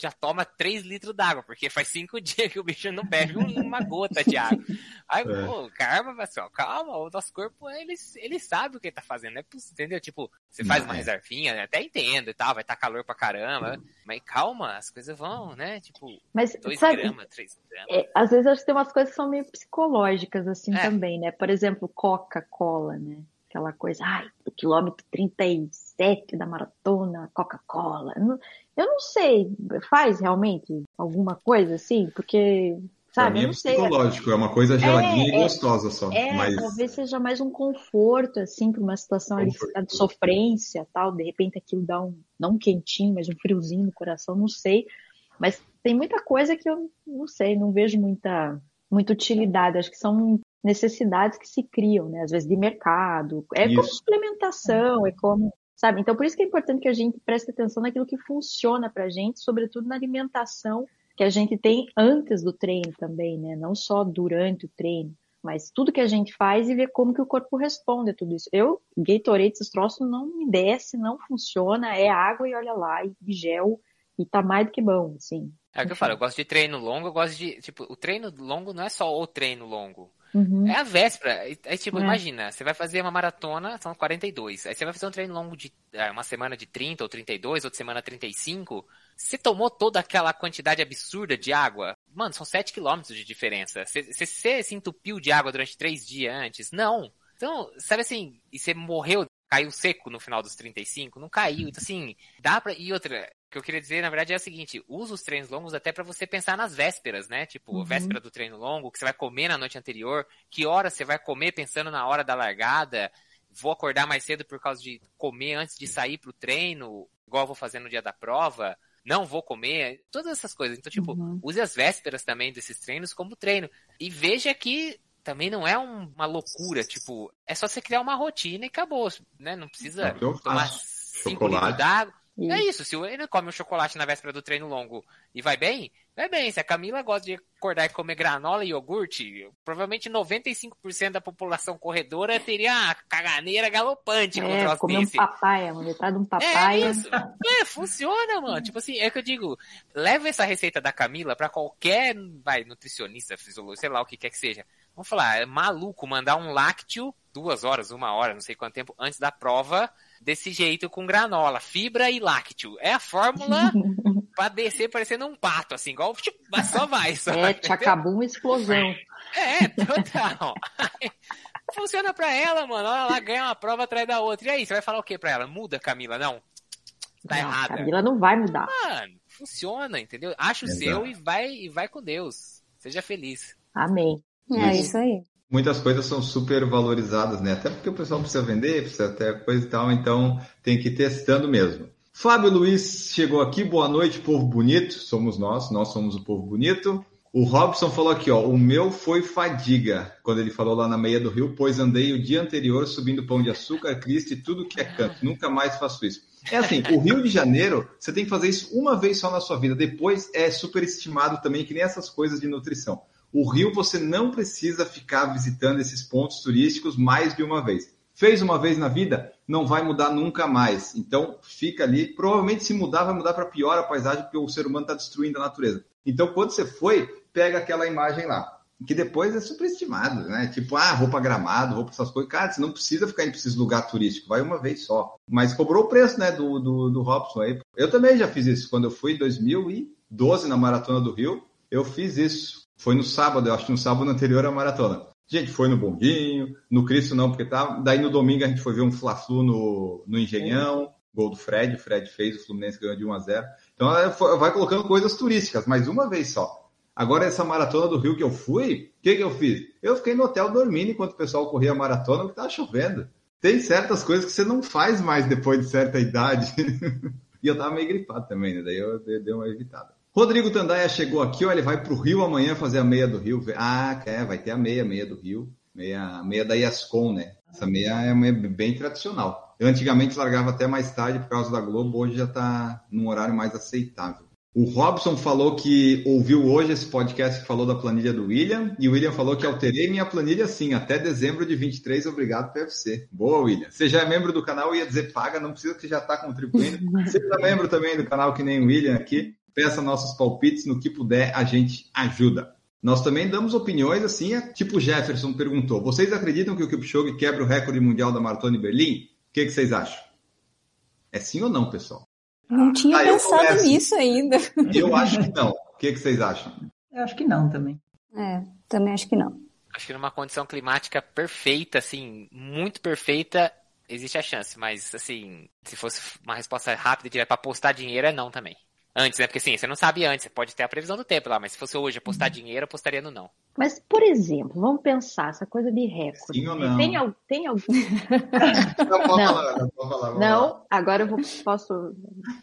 Speaker 7: já toma 3 litros d'água, porque faz cinco dias que o bicho não bebe um- uma gota de água. Aí,
Speaker 3: É.
Speaker 7: pô, calma, pessoal, calma, o nosso corpo, ele, ele sabe o que ele tá fazendo, né? Entendeu? Tipo, você faz uma
Speaker 3: É.
Speaker 7: reservinha, né? até entendo e tal, vai estar calor pra caramba, mas calma, as coisas vão, né? Tipo,
Speaker 5: Mas,
Speaker 7: 2
Speaker 5: sabe,
Speaker 7: gramas, 3 gramas.
Speaker 5: é, às vezes acho que tem umas coisas que são meio psicológicas, assim,
Speaker 7: É.
Speaker 5: também, né? Por exemplo, Coca-Cola, né? Aquela coisa, ai, o quilômetro 37 da maratona, Coca-Cola. Eu não sei, faz realmente alguma coisa assim? Porque,
Speaker 3: Pra
Speaker 5: sabe,
Speaker 3: mim é
Speaker 5: não sei.
Speaker 3: psicológico, é uma coisa geladinha
Speaker 5: É,
Speaker 3: e
Speaker 5: é.
Speaker 3: gostosa só.
Speaker 5: É,
Speaker 3: mas
Speaker 5: talvez seja mais um conforto, assim, para uma situação
Speaker 3: Conforto.
Speaker 5: de sofrência, tal. De repente aquilo dá um, não um quentinho, mas um friozinho no coração, não sei. Mas tem muita coisa que eu não sei, não vejo muita, muita utilidade. Acho que são necessidades que se criam, né? Às vezes de mercado. É como
Speaker 3: Isso.
Speaker 5: suplementação, é como, sabe? Então por isso que é importante que a gente preste atenção naquilo que funciona pra gente, sobretudo na alimentação que a gente tem antes do treino também, né? Não só durante o treino, mas tudo que a gente faz e ver como que o corpo responde a tudo isso. Eu, Gatorade, esses troços não me desce, não funciona, é água e olha lá, e gel, e tá mais do que bom, assim.
Speaker 7: É o que eu falo, eu gosto de treino longo, eu gosto de. Tipo, o treino longo não é só o treino longo.
Speaker 5: Uhum.
Speaker 7: É a véspera. Aí, aí, tipo,
Speaker 5: É.
Speaker 7: imagina, você vai fazer uma maratona, são 42. Aí você vai fazer um treino longo de é, uma semana de 30 ou 32, outra semana 35. Você tomou toda aquela quantidade absurda de água? Mano, são 7 quilômetros de diferença. Você, você, você se entupiu de água durante 3 dias antes? Não. Então, sabe assim, e você morreu, caiu seco no final dos 35? Não caiu. Então, assim, dá pra. E outra, o que eu queria dizer, na verdade, é o seguinte: usa os treinos longos até pra você pensar nas vésperas, né? Tipo,
Speaker 5: Uhum.
Speaker 7: véspera do treino longo, o que você vai comer na noite anterior, que hora você vai comer pensando na hora da largada. Vou acordar mais cedo por causa de comer antes de sair pro treino, igual eu vou fazer no dia da prova. Não vou comer, todas essas coisas. Então, tipo,
Speaker 5: Uhum.
Speaker 7: use as vésperas também desses treinos como treino. E veja que também não é um- uma loucura, tipo, é só você criar uma rotina e acabou, né? Não
Speaker 3: É
Speaker 7: precisa
Speaker 3: eu
Speaker 7: tomar
Speaker 3: faço.
Speaker 7: 5
Speaker 3: Chocolate.
Speaker 7: litros d'água.
Speaker 5: E-
Speaker 7: É isso, se ele come um chocolate na véspera do treino longo e vai bem, vai bem. Se a Camila gosta de acordar e comer granola e iogurte, provavelmente 95% da população corredora teria a caganeira galopante com um
Speaker 5: É, comer um
Speaker 7: desse.
Speaker 5: papaya, uma metade de um
Speaker 7: É
Speaker 5: papaya.
Speaker 7: isso. É, funciona, mano. Tipo assim, é que eu digo, leva essa receita da Camila pra qualquer, vai, nutricionista, fisiologista, sei lá o que quer que seja. Vamos falar, é maluco mandar um lácteo duas horas, uma hora, não sei quanto tempo, antes da prova, desse jeito com granola, fibra e lácteo. É a fórmula pra descer parecendo um pato, assim, igual, tipo, mas só vai, só.
Speaker 5: É, te acabou uma explosão.
Speaker 7: É, total. Funciona pra ela, mano. Ela lá ganha uma prova atrás da outra. E aí, você vai falar o que pra ela? Muda, Camila? Não. Tá
Speaker 5: Não,
Speaker 7: errada.
Speaker 5: Camila não vai mudar.
Speaker 7: Mano, funciona, entendeu? Acha o
Speaker 3: Exato.
Speaker 7: seu e vai, e vai com Deus. Seja feliz.
Speaker 5: Amém.
Speaker 6: É
Speaker 3: Isso.
Speaker 6: isso aí.
Speaker 3: Muitas coisas são super valorizadas, né? Até porque o pessoal precisa vender, precisa até coisa e tal, então tem que ir testando mesmo. Fábio Luiz chegou aqui, boa noite, povo bonito. Somos nós, nós somos o povo bonito. O Robson falou aqui, ó, o meu foi fadiga, quando ele falou lá na meia do rio, pois andei o dia anterior subindo pão de açúcar, Cristo e tudo que é canto. Nunca mais faço isso. É assim, o Rio de Janeiro, você tem que fazer isso uma vez só na sua vida. Depois é superestimado também, que nem essas coisas de nutrição. O Rio você não precisa ficar visitando esses pontos turísticos mais de uma vez. Fez uma vez na vida, não vai mudar nunca mais. Então fica ali. Provavelmente se mudar, vai mudar para pior a paisagem, porque o ser humano está destruindo a natureza. Então quando você foi, pega aquela imagem lá. Que depois é superestimado, né? Tipo, ah, vou para gramado, vou para essas coisas. Cara, você não precisa ficar em esses lugar turístico, vai uma vez só. Mas cobrou o preço, né, do, do, do Robson aí. Eu também já fiz isso. Quando eu fui em 2012 na Maratona do Rio, eu fiz isso. Foi no sábado, eu acho que no sábado anterior à maratona. Gente foi no Bondinho, no Cristo não, porque tava. Daí no domingo a gente foi ver um Fla-Flu no, no Engenhão, gol do Fred, o Fred fez, o Fluminense ganhou de 1 a 0 Então foi- vai colocando coisas turísticas, mas uma vez só. Agora essa maratona do Rio que eu fui, o que, que eu fiz? Eu fiquei no hotel dormindo enquanto o pessoal corria a maratona, porque tava chovendo. Tem certas coisas que você não faz mais depois de certa idade. e eu tava meio gripado também, né? Daí eu dei uma evitada. Rodrigo Tandaia chegou aqui, ó, ele vai pro Rio amanhã fazer a meia do Rio. Ah, é, vai ter a meia, meia do Rio. Meia, meia da Iascom, né? Essa meia é uma meia bem tradicional. Eu antigamente largava até mais tarde por causa da Globo, hoje já tá num horário mais aceitável. O Robson falou que ouviu hoje esse podcast que falou da planilha do William, e o William falou que alterei minha planilha sim, até dezembro de 23, obrigado PFC. Boa, William. Você já é membro do canal, eu ia dizer paga, não precisa que já está contribuindo. Seja membro também do canal, que nem o William aqui. Peça nossos palpites, no que puder, a gente ajuda. Nós também damos opiniões assim, é tipo o Jefferson perguntou. Vocês acreditam que o Kipchoge quebra o recorde mundial da maratona em Berlim? O que, que vocês acham? É sim ou não, pessoal?
Speaker 6: Não tinha
Speaker 3: Ah,
Speaker 6: pensado nisso ainda.
Speaker 3: Eu acho que não. O que, que vocês acham?
Speaker 4: Eu acho que não também.
Speaker 6: É, também acho que não.
Speaker 7: Acho que numa condição climática perfeita, assim, muito perfeita, existe a chance. Mas, assim, se fosse uma resposta rápida e direto pra apostar dinheiro, é não também. Antes, né? Porque, assim, você não sabe antes. Você pode ter a previsão do tempo lá, mas se fosse hoje apostar dinheiro, eu apostaria no não.
Speaker 5: Mas, por exemplo, vamos pensar essa coisa de recorde.
Speaker 3: Sim ou não?
Speaker 5: Tem, al- tem algum.
Speaker 3: Não, pode
Speaker 5: Não.
Speaker 3: falar, não pode falar. vamos lá.
Speaker 5: Não, agora eu vou, posso.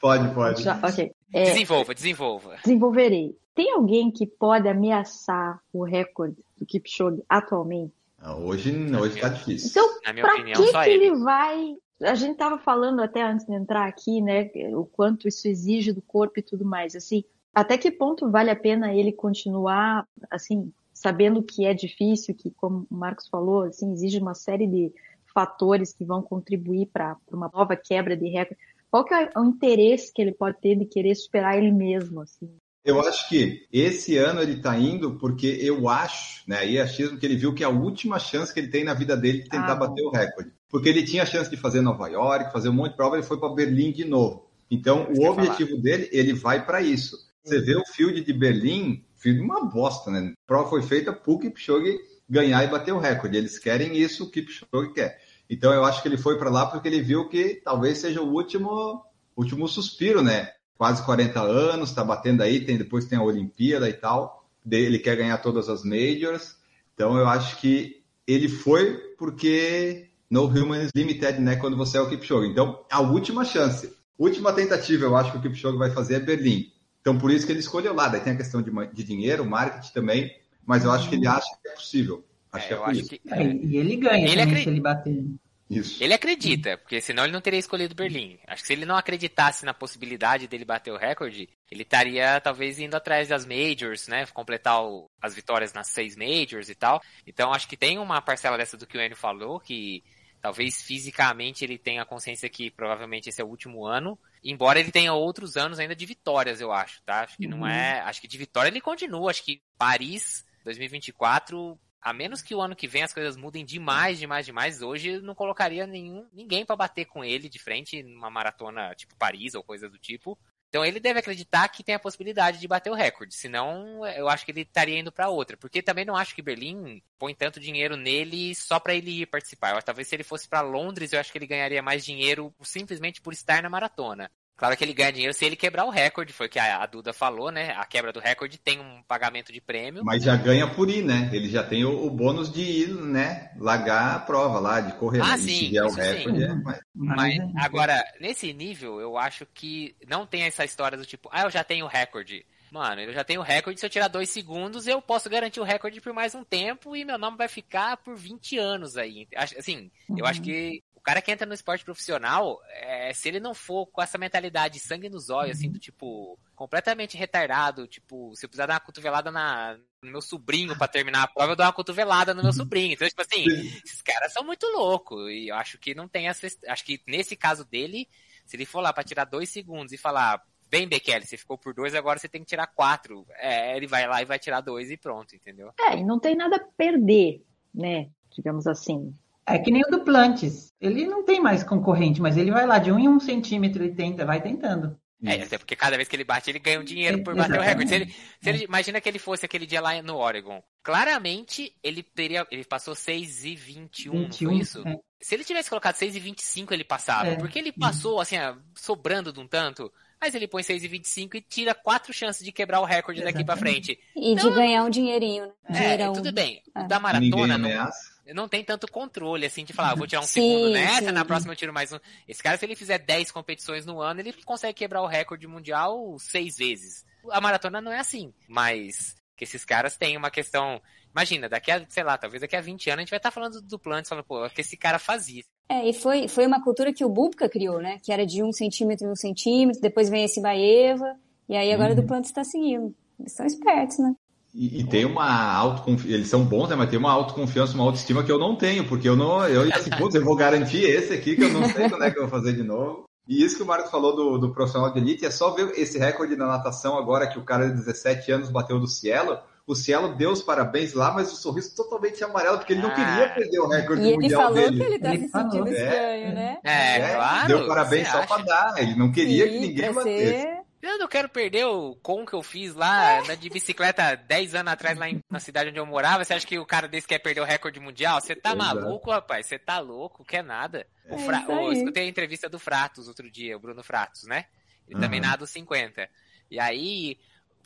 Speaker 3: Pode, pode.
Speaker 5: Já, ok. É,
Speaker 7: Desenvolva, desenvolva.
Speaker 5: desenvolverei. Tem alguém que pode ameaçar o recorde do Kipchoge atualmente?
Speaker 3: Ah, Hoje, hoje tá difícil.
Speaker 5: Então,
Speaker 7: Na minha
Speaker 5: pra
Speaker 7: opinião,
Speaker 5: que,
Speaker 7: só
Speaker 5: que
Speaker 7: ele.
Speaker 5: ele vai. A gente estava falando até antes de entrar aqui, né? O quanto isso exige do corpo e tudo mais. Assim, até que ponto vale a pena ele continuar, assim, sabendo que é difícil, que, como o Marcos falou, assim, exige uma série de fatores que vão contribuir para uma nova quebra de recorde. Qual que é o interesse que ele pode ter de querer superar ele mesmo, assim?
Speaker 3: Eu acho que esse ano ele tá indo porque eu acho, né, aí é achismo que ele viu que é a última chance que ele tem na vida dele de tentar
Speaker 5: Ah,
Speaker 3: bater o recorde. Porque ele tinha a chance de fazer Nova York, fazer um monte de prova, ele foi para Berlim de novo. Então, o objetivo dele, ele vai para isso. Você vê o field de Berlim, field uma bosta, né? A prova foi feita pro Kipchoge ganhar e bater o recorde. Eles querem isso, o Kipchoge quer. Então, eu acho que ele foi para lá porque ele viu que talvez seja o último, último suspiro, né? Quase 40 anos, tá batendo aí, tem, depois tem a Olimpíada e tal. Ele quer ganhar todas as majors. Então, eu acho que ele foi porque no Humans Limited, né? Quando você é o Kipchoge. Então, a última chance, última tentativa, eu acho que o Kipchoge vai fazer é Berlim. Então, por isso que ele escolheu lá. Daí tem a questão de, de dinheiro, marketing também, mas eu acho que ele acha que é possível. Acho
Speaker 7: É,
Speaker 3: que é
Speaker 7: eu
Speaker 3: por
Speaker 7: acho
Speaker 3: isso.
Speaker 7: que.
Speaker 4: É, e ele ganha
Speaker 7: Ele acredita.
Speaker 4: se ele bater.
Speaker 3: Isso.
Speaker 7: Ele acredita, porque senão ele não teria escolhido Berlim. Acho que se ele não acreditasse na possibilidade dele bater o recorde, ele estaria talvez indo atrás das majors, né? Completar o- as vitórias nas seis majors e tal. Então acho que tem uma parcela dessa do que o Enio falou, que talvez fisicamente ele tenha consciência que provavelmente esse é o último ano. Embora ele tenha outros anos ainda de vitórias, eu acho, tá? Acho que não
Speaker 4: Uhum.
Speaker 7: é. Acho que de vitória ele continua. Acho que Paris 2024 a menos que o ano que vem as coisas mudem demais, demais, demais, hoje eu não colocaria nenhum, ninguém pra bater com ele de frente numa maratona tipo Paris ou coisa do tipo. Então ele deve acreditar que tem a possibilidade de bater o recorde, senão eu acho que ele estaria indo para outra, porque também não acho que Berlim põe tanto dinheiro nele só para ele ir participar. Eu, talvez se ele fosse para Londres, eu acho que ele ganharia mais dinheiro simplesmente por estar na maratona. Claro que ele ganha dinheiro se ele quebrar o recorde, foi o que a Duda falou, né? A quebra do recorde tem um pagamento de prêmio.
Speaker 3: Mas já ganha por ir, né? Ele já tem o, o bônus de ir, né? Largar a prova lá, de correr.
Speaker 7: Ah,
Speaker 3: né?
Speaker 7: sim,
Speaker 3: E se vier o
Speaker 7: isso
Speaker 3: recorde,
Speaker 7: sim.
Speaker 3: é, mas-
Speaker 7: Mas
Speaker 4: Mas,
Speaker 7: agora, nesse nível, eu acho que não tem essa história do tipo, ah, eu já tenho o recorde. Mano, eu já tenho o recorde, se eu tirar dois segundos, eu posso garantir o recorde por mais um tempo e meu nome vai ficar por 20 anos aí. Assim, eu acho que o cara que entra no esporte profissional, é, se ele não for com essa mentalidade sangue nos olhos, assim, do tipo, completamente retardado, tipo, se eu precisar dar uma cotovelada na, no meu sobrinho pra terminar a prova, eu dou uma cotovelada no meu sobrinho. Então, tipo assim, esses caras são muito loucos. E eu acho que não tem essa. Acho que nesse caso dele, se ele for lá pra tirar dois segundos e falar. Bem, Bekele, você ficou por dois, agora você tem que tirar quatro. É, ele vai lá e vai tirar dois e pronto, entendeu?
Speaker 5: É, e não tem nada a perder, né? Digamos assim.
Speaker 4: É que nem o do Plantes. Ele não tem mais concorrente, mas ele vai lá de um em um centímetro, ele tenta, vai tentando.
Speaker 7: É, até porque cada vez que ele bate, ele ganha um dinheiro por bater o
Speaker 4: Exatamente.
Speaker 7: recorde. Se ele, se ele- imagina que ele fosse aquele dia lá no Oregon. Claramente, ele teria. Ele passou 6 e 21, não
Speaker 4: 21.
Speaker 7: foi isso?
Speaker 4: é.
Speaker 7: Se ele tivesse colocado 6 e 25, ele passava.
Speaker 4: É.
Speaker 7: Porque ele passou, assim, ó, sobrando de um tanto. Mas ele põe 6 e 25 e tira quatro chances de quebrar o recorde daqui pra
Speaker 4: Exatamente.
Speaker 7: frente.
Speaker 6: E de
Speaker 7: Então-
Speaker 6: ganhar um dinheirinho, né?
Speaker 7: É, tudo bem. O
Speaker 6: É.
Speaker 7: da
Speaker 3: Ninguém
Speaker 7: maratona não,
Speaker 3: ameaça.
Speaker 7: não tem tanto controle, assim, de falar, ah, vou tirar um
Speaker 6: Sim,
Speaker 7: segundo nessa,
Speaker 6: sim.
Speaker 7: na próxima eu tiro mais um. Esse cara, se ele fizer 10 competições no ano, ele consegue quebrar o recorde mundial seis vezes. A maratona não é assim, mas que esses caras têm uma questão. Imagina, daqui a, sei lá, talvez daqui a 20 anos a gente vai estar falando do Plantes, falando, pô, o que esse cara fazia.
Speaker 6: É, e foi, foi uma cultura que o Bubka criou, né? Que era de um centímetro em um centímetro, depois vem esse Baeva, e aí agora
Speaker 3: Uhum.
Speaker 6: o Duplantis está seguindo. Eles são espertos, né?
Speaker 3: E, e tem uma autoconfiança, eles são bons, né? Mas tem uma autoconfiança, uma autoestima que eu não tenho, porque eu não, eu assim, putz, eu vou garantir esse aqui que eu não sei quando é que eu vou fazer de novo. E isso que o Marcos falou do, do profissional de elite, é só ver esse recorde na natação agora que o cara de 17 anos bateu do Cielo. O Cielo deu os parabéns lá, mas o sorriso totalmente amarelo, porque ele não
Speaker 7: Ah.
Speaker 3: queria perder o recorde
Speaker 6: E ele
Speaker 3: mundial
Speaker 6: falou
Speaker 3: dele.
Speaker 6: que ele tá
Speaker 4: Ele
Speaker 6: se sentindo
Speaker 3: É.
Speaker 6: estranho, né?
Speaker 7: É,
Speaker 3: É,
Speaker 7: claro.
Speaker 3: Deu parabéns só pra dar. Ele não queria que
Speaker 6: Sim,
Speaker 3: ninguém
Speaker 6: pra
Speaker 3: batesse.
Speaker 6: ser-
Speaker 7: Eu não quero perder o com que eu fiz lá de bicicleta 10 anos atrás lá em- na cidade onde eu morava. Você acha que o cara desse quer perder o recorde mundial? Você tá
Speaker 3: Exato.
Speaker 7: maluco, rapaz? Você tá louco? Quer nada. O
Speaker 6: É
Speaker 7: Fra... Eu escutei a entrevista do Fratos outro dia, o Bruno Fratos, né? Ele também
Speaker 3: Uhum.
Speaker 7: nada os 50. E aí,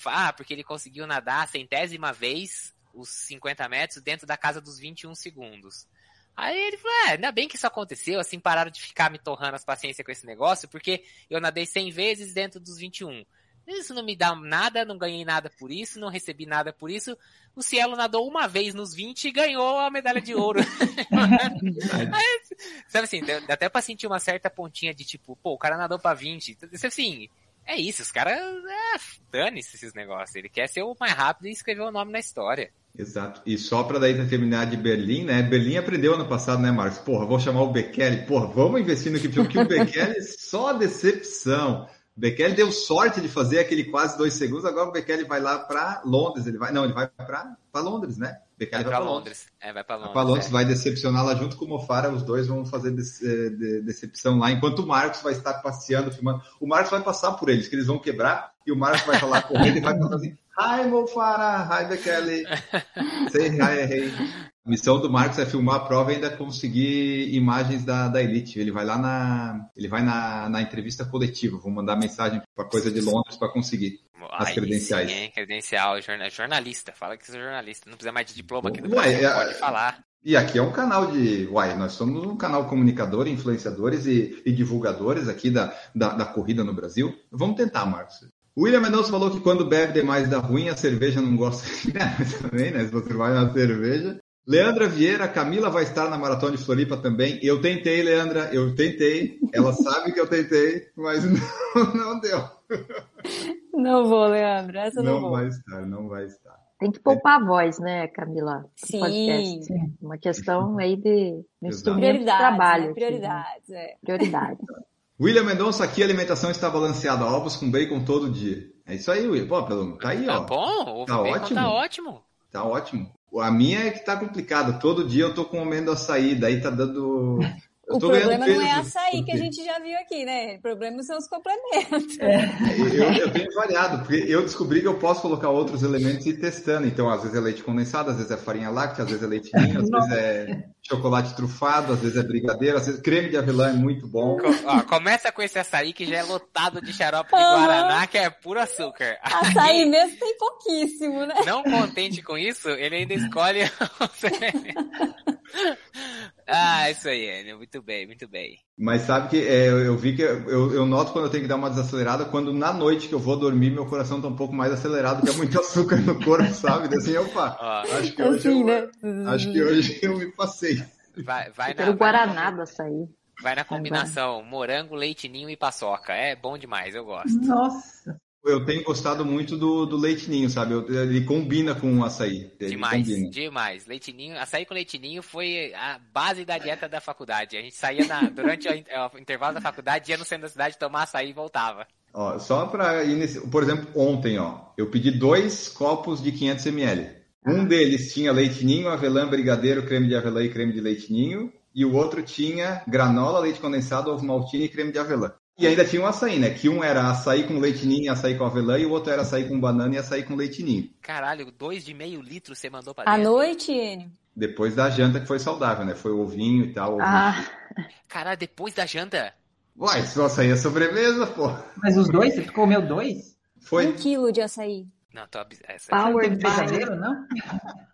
Speaker 7: ah, porque ele conseguiu nadar a centésima vez os 50 metros dentro da casa dos 21 segundos. Aí ele falou, é, ainda bem que isso aconteceu, assim, pararam de ficar me torrando as paciências com esse negócio, porque eu nadei 100 vezes dentro dos 21. Isso não me dá nada, não ganhei nada por isso, não recebi nada por isso. O Cielo nadou uma vez nos 20 e ganhou a medalha de ouro. Aí, sabe assim, dá até pra sentir uma certa pontinha de tipo, pô, o cara nadou pra 20. Isso assim, é isso, os caras, é, dane-se esses negócios. Ele quer ser o mais rápido e escrever o nome na história.
Speaker 3: Exato. E só para daí terminar de Berlim, né? Berlim aprendeu ano passado, né, Marcos? Porra, vou chamar o Bekele. Porra, vamos investir no Kipchoge, porque o Bekele só decepção. O Bekele deu sorte de fazer aquele quase dois segundos, agora o Bekele vai lá para Londres. Ele vai, não, ele vai para Londres, né? O Bekele
Speaker 7: Vai
Speaker 3: vai
Speaker 7: pra
Speaker 3: para Londres.
Speaker 7: Londres. É, vai pra
Speaker 3: Vai
Speaker 7: Londres.
Speaker 3: pra Londres,
Speaker 7: é.
Speaker 3: vai decepcionar lá junto com o Mofara, os dois vão fazer dece- eh, de- decepção lá, enquanto o Marcos vai estar passeando, filmando. O Marcos vai passar por eles, que eles vão quebrar, e o Marcos vai falar correndo e vai falar assim, Hi Mofara, hi Bekele, say hi, hey. A missão do Marcos é filmar a prova e ainda conseguir imagens da, da Elite. Ele vai lá na, ele vai na, na entrevista coletiva, vou mandar mensagem para coisa de Londres para conseguir. as
Speaker 7: Aí
Speaker 3: credenciais.
Speaker 7: Sim, hein? Credencial, jorna- jornalista. Fala que você é jornalista. Não precisa mais de diploma aqui no
Speaker 3: Ué,
Speaker 7: Brasil.
Speaker 3: é-
Speaker 7: Pode falar.
Speaker 3: E aqui é um canal de. Uai, nós somos um canal comunicador, influenciadores e, e divulgadores aqui da, da, da corrida no Brasil. Vamos tentar, Marcos. William Mendonça falou que quando bebe demais dá ruim, a cerveja não gosta. Mas também, né? Se você vai na cerveja. Leandra Vieira, Camila vai estar na Maratona de Floripa também. Eu tentei, Leandra, eu tentei. Ela sabe que eu tentei, mas não, não deu.
Speaker 6: Não vou, Leandro. Essa não,
Speaker 3: Não
Speaker 6: vou.
Speaker 3: vai estar, não vai estar.
Speaker 5: Tem que poupar a voz, né, Camila?
Speaker 6: Sim.
Speaker 5: podcast.
Speaker 4: Sim.
Speaker 5: Uma questão aí de um instrumento de
Speaker 6: Prioridades,
Speaker 5: trabalho.
Speaker 6: né?
Speaker 5: aqui, né?
Speaker 6: Prioridades, é.
Speaker 5: Prioridade.
Speaker 3: William Mendonça, aqui a alimentação está balanceada, ovos com bacon todo dia. É isso aí, William. Pô, pelo tá aí,
Speaker 7: Tá
Speaker 3: ó.
Speaker 7: bom? O
Speaker 3: Tá ótimo.
Speaker 7: tá ótimo.
Speaker 3: Tá ótimo. A minha é que tá complicada. Todo dia eu tô comendo açaí, daí tá dando.
Speaker 7: O
Speaker 6: problema não é açaí que a gente já viu aqui, né? O problema são os complementos.
Speaker 3: É. Eu, eu, tenho variado, porque eu descobri que eu posso colocar outros elementos e ir testando. Então, às vezes é leite condensado, às vezes é farinha láctea, às vezes é leite ninho, às vezes é chocolate trufado, às vezes é brigadeiro, às vezes creme de avelã é muito bom.
Speaker 7: Ó, começa com esse açaí que já é lotado de xarope de Guaraná, que é puro açúcar.
Speaker 6: Açaí mesmo tem pouquíssimo, né?
Speaker 7: Não contente com isso, ele ainda escolhe. ah, isso aí, Enio. Muito bem, muito bem.
Speaker 3: Mas sabe que é, eu vi que eu, eu, noto quando eu tenho que dar uma desacelerada, quando na noite que eu vou dormir, meu coração tá um pouco mais acelerado, porque é muito açúcar no corpo, sabe? Assim, opa, acho que hoje, assim, eu, né? acho que hoje eu me passei.
Speaker 7: Vai, vai
Speaker 5: na, Guaraná do açaí.
Speaker 7: Vai na combinação morango, leite ninho e paçoca. É bom demais, eu gosto.
Speaker 4: Nossa.
Speaker 3: Eu tenho gostado muito do, do leitinho, sabe? ele combina com o açaí.
Speaker 7: Demais, combina. demais. Leitinho, açaí com leitinho foi a base da dieta da faculdade. A gente saía na, durante o, intervalo da faculdade, ia no centro da cidade tomar açaí e voltava.
Speaker 3: Ó, só para iniciar, por exemplo, ontem, ó, eu pedi dois copos de 500 ml. Um ah. deles tinha leitinho, avelã, brigadeiro, creme de avelã e creme de leitinho. E o outro tinha granola, leite condensado, ovo maltine e creme de avelã. E ainda tinha um açaí, né? Que um era açaí com leitinho e açaí com avelã, e o outro era açaí com banana e açaí com leitinho.
Speaker 7: Caralho, dois de meio litro você mandou pra
Speaker 6: dentro. À noite, Enio?
Speaker 3: Depois da janta que foi saudável, né? Foi ovinho e tal.
Speaker 6: Ah.
Speaker 7: Caralho, depois da janta?
Speaker 3: Uai, esse açaí é sobremesa, pô.
Speaker 4: Mas os dois? Você comeu dois?
Speaker 6: Foi. Um quilo de açaí.
Speaker 7: Não, tô essa
Speaker 4: Power não brigadeiro, não?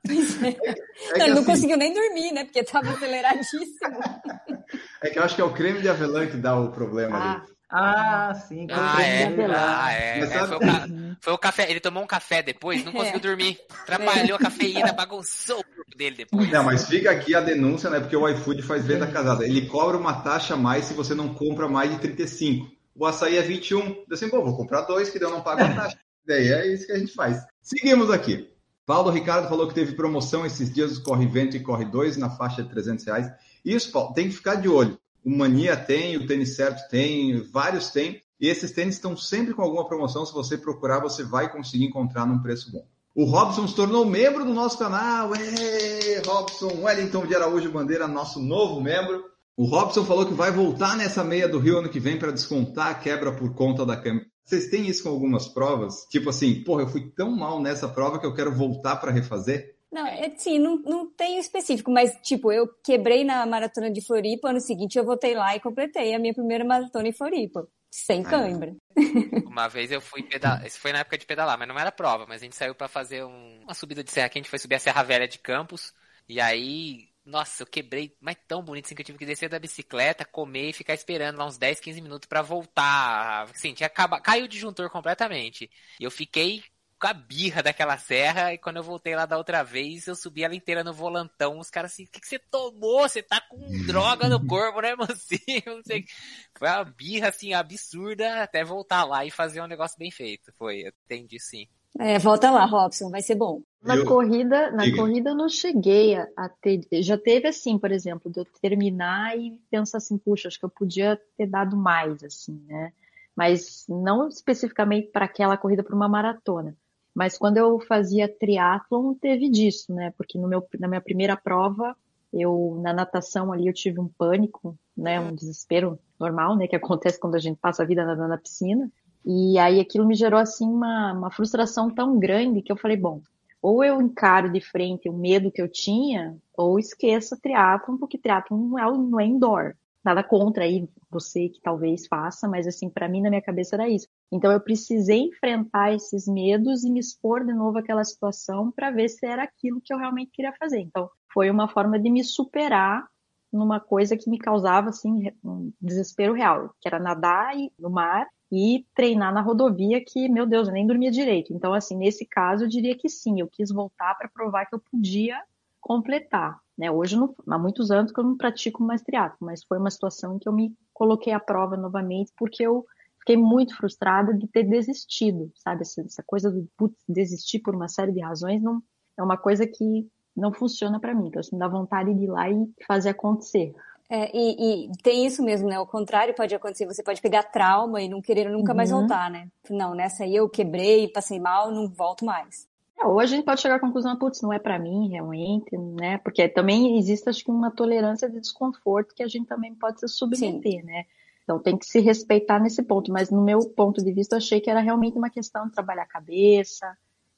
Speaker 6: É. Ele não assim, conseguiu nem dormir, né? Porque tava aceleradíssimo.
Speaker 3: É que eu acho que é o creme de avelã que dá o problema
Speaker 4: ah.
Speaker 3: ali.
Speaker 4: Ah, sim.
Speaker 7: Ah, é. Ah, é. é foi, o ca... foi, o café. Ele tomou um café depois, não conseguiu é. dormir. Atrapalhou a cafeína, bagunçou o corpo dele depois.
Speaker 3: Não, mas fica aqui a denúncia, né? Porque o iFood faz venda casada. Ele cobra uma taxa a mais se você não compra mais de 35. O açaí é 21. Eu assim, pô, vou comprar dois, que daí eu não pago a taxa. daí é isso que a gente faz. Seguimos aqui. Paulo Ricardo falou que teve promoção esses dias do Corre Vento e Corre 2 na faixa de 300 reais. Isso, Paulo, tem que ficar de olho. O Mania tem, o Tênis Certo tem, vários tem. E esses tênis estão sempre com alguma promoção. Se você procurar, você vai conseguir encontrar num preço bom. O Robson se tornou membro do nosso canal. Ei, Robson, Wellington de Araújo Bandeira, nosso novo membro. O Robson falou que vai voltar nessa meia do Rio ano que vem para descontar a quebra por conta da câmera. Vocês têm isso com algumas provas? Tipo assim, porra, eu fui tão mal nessa prova que eu quero voltar para refazer?
Speaker 6: Não, é sim, não, não tem específico, mas tipo, eu quebrei na maratona de Floripa, ano seguinte eu voltei lá e completei a minha primeira maratona em Floripa, sem cãibra.
Speaker 7: Uma vez eu fui pedalar, isso foi na época de pedalar, mas não era prova, mas a gente saiu para fazer um, uma subida de serra que a gente foi subir a Serra Velha de Campos, e aí, nossa, eu quebrei, mas tão bonito assim que eu tive que descer da bicicleta, comer e ficar esperando lá uns 10, 15 minutos para voltar. Assim, tinha acabado, caiu o disjuntor completamente. E eu fiquei com a birra daquela serra. E quando eu voltei lá da outra vez, eu subi ela inteira no volantão. Os caras assim, o que, que você tomou? Você tá com droga no corpo, né, mocinho? Não sei. Foi uma birra, assim, absurda até voltar lá e fazer um negócio bem feito. Foi, eu entendi sim.
Speaker 6: É, volta lá, Robson, vai ser bom.
Speaker 5: Na eu... corrida, na corrida eu não cheguei a, a, ter. Já teve assim, por exemplo, de eu terminar e pensar assim, puxa, acho que eu podia ter dado mais, assim, né? Mas não especificamente para aquela corrida para uma maratona. Mas quando eu fazia triatlon, teve disso, né? Porque no meu, na minha primeira prova, eu na natação ali eu tive um pânico, né? Um desespero normal, né? Que acontece quando a gente passa a vida nadando na piscina. E aí aquilo me gerou assim uma, uma frustração tão grande que eu falei, bom, ou eu encaro de frente o medo que eu tinha, ou esqueça triatlon, porque triatlon não é, não é indoor. Nada contra aí você que talvez faça, mas assim, para mim na minha cabeça era isso. Então eu precisei enfrentar esses medos e me expor de novo àquela situação para ver se era aquilo que eu realmente queria fazer. Então foi uma forma de me superar numa coisa que me causava assim um desespero real, que era nadar no mar e treinar na rodovia que, meu Deus, eu nem dormia direito. Então assim, nesse caso eu diria que sim, eu quis voltar para provar que eu podia completar. Né? Hoje, não, há muitos anos que eu não pratico mais triatlo, mas foi uma situação em que eu me coloquei à prova novamente porque eu fiquei muito frustrada de ter desistido, sabe? Essa, essa coisa do putz, desistir por uma série de razões não é uma coisa que não funciona para mim. Então, assim, dá vontade de ir lá e fazer acontecer.
Speaker 6: É, e, e, tem isso mesmo, né? O contrário pode acontecer. Você pode pegar trauma e não querer nunca uhum. mais voltar, né? Não, nessa aí eu quebrei, passei mal, não volto mais.
Speaker 5: É, ou a gente pode chegar à conclusão, putz, não é para mim realmente, né? Porque também existe, acho que, uma tolerância de desconforto que a gente também pode se submeter, Sim. né? Então tem que se respeitar nesse ponto. Mas no meu ponto de vista, eu achei que era realmente uma questão de trabalhar a cabeça,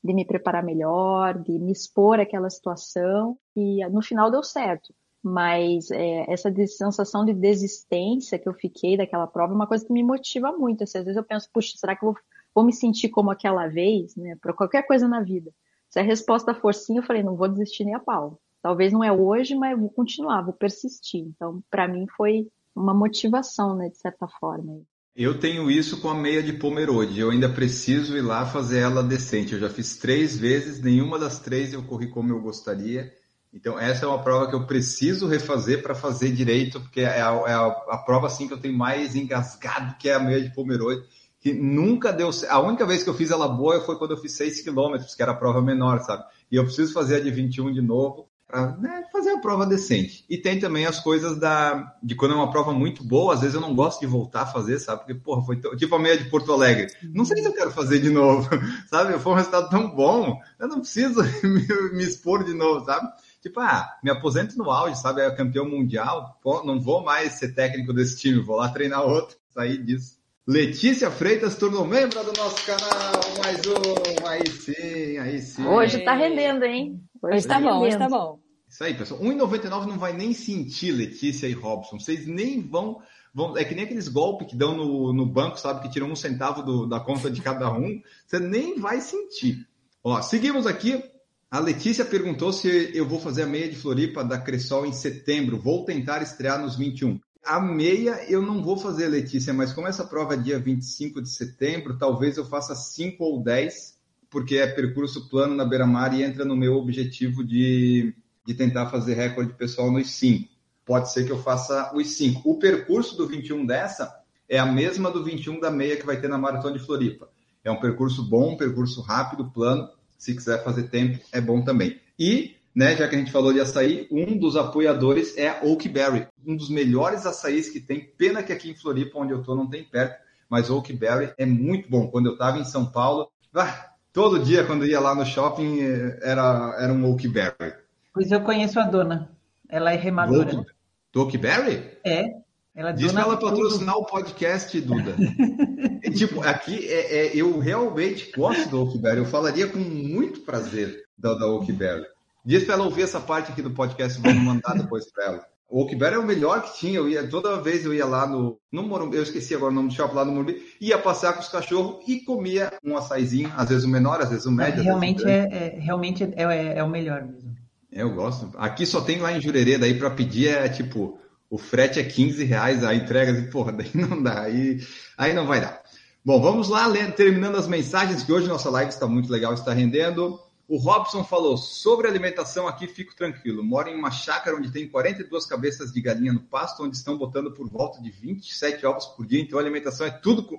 Speaker 5: de me preparar melhor, de me expor àquela situação. E no final deu certo. Mas é, essa sensação de desistência que eu fiquei daquela prova é uma coisa que me motiva muito. Assim, às vezes eu penso, puxa, será que eu vou vou me sentir como aquela vez, né, para qualquer coisa na vida. Se a resposta for sim, eu falei, não vou desistir nem a pau. Talvez não é hoje, mas vou continuar, vou persistir. Então, para mim foi uma motivação, né, de certa forma.
Speaker 3: Eu tenho isso com a meia de Pomerode. Eu ainda preciso ir lá fazer ela decente. Eu já fiz três vezes, nenhuma das três eu corri como eu gostaria. Então, essa é uma prova que eu preciso refazer para fazer direito, porque é a, é a, a, prova assim que eu tenho mais engasgado, que é a meia de Pomerode que nunca deu. A única vez que eu fiz ela boa foi quando eu fiz 6 quilômetros, que era a prova menor, sabe? E eu preciso fazer a de 21 de novo para né, fazer a prova decente. E tem também as coisas da de quando é uma prova muito boa, às vezes eu não gosto de voltar a fazer, sabe? Porque, porra, foi tipo a meia de Porto Alegre. Não sei se eu quero fazer de novo, sabe? Foi um resultado tão bom, eu não preciso me, me expor de novo, sabe? Tipo, ah, me aposento no auge, sabe? É campeão mundial, não vou mais ser técnico desse time, vou lá treinar outro, sair disso. Letícia Freitas tornou membro do nosso canal. Mais um. Aí sim, aí sim.
Speaker 5: Hoje tá rendendo, hein?
Speaker 6: Hoje, hoje tá, tá bom, hoje tá bom.
Speaker 3: Isso aí, pessoal. 1,99 não vai nem sentir Letícia e Robson. Vocês nem vão. vão é que nem aqueles golpes que dão no, no banco, sabe? Que tiram um centavo do, da conta de cada um. Você nem vai sentir. Ó, seguimos aqui. A Letícia perguntou se eu vou fazer a meia de Floripa da Cressol em setembro. Vou tentar estrear nos 21. A meia eu não vou fazer, Letícia, mas como essa prova é dia 25 de setembro, talvez eu faça 5 ou 10, porque é percurso plano na beira-mar e entra no meu objetivo de, de tentar fazer recorde pessoal nos 5. Pode ser que eu faça os 5. O percurso do 21 dessa é a mesma do 21 da meia que vai ter na Maratona de Floripa. É um percurso bom, um percurso rápido, plano. Se quiser fazer tempo, é bom também. E né, já que a gente falou de açaí, um dos apoiadores é a Oakberry, um dos melhores açaís que tem. Pena que aqui em Floripa, onde eu estou, não tem perto, mas Oakberry é muito bom. Quando eu estava em São Paulo, ah, todo dia quando ia lá no shopping eh, era, era um Oakberry.
Speaker 4: Pois eu conheço a dona, ela é remadora. Oak,
Speaker 3: do Oakberry?
Speaker 4: É.
Speaker 3: Ela Diz para ela patrocinar o podcast, Duda. e, tipo, aqui é, é, eu realmente gosto do Oakberry, eu falaria com muito prazer da, da Oakberry. Diz para ela ouvir essa parte aqui do podcast, vamos mandar depois para ela. O Oakberry é o melhor que tinha. Eu ia, toda vez eu ia lá no, no Morumbi, eu esqueci agora o nome do shopping lá no Morumbi, ia passear com os cachorros e comia um açaizinho, às vezes o menor, às vezes o médio.
Speaker 4: Realmente, é, é, realmente é, é, é, o melhor mesmo.
Speaker 3: Eu gosto. Aqui só tem lá em Jurerê, daí para pedir é tipo, o frete é 15 reais, a entrega, e, porra, daí não dá, aí, aí não vai dar. Bom, vamos lá, terminando as mensagens, que hoje nossa live está muito legal, está rendendo. O Robson falou: sobre alimentação aqui fico tranquilo. Moro em uma chácara onde tem 42 cabeças de galinha no pasto, onde estão botando por volta de 27 ovos por dia. Então a alimentação é tudo. Com...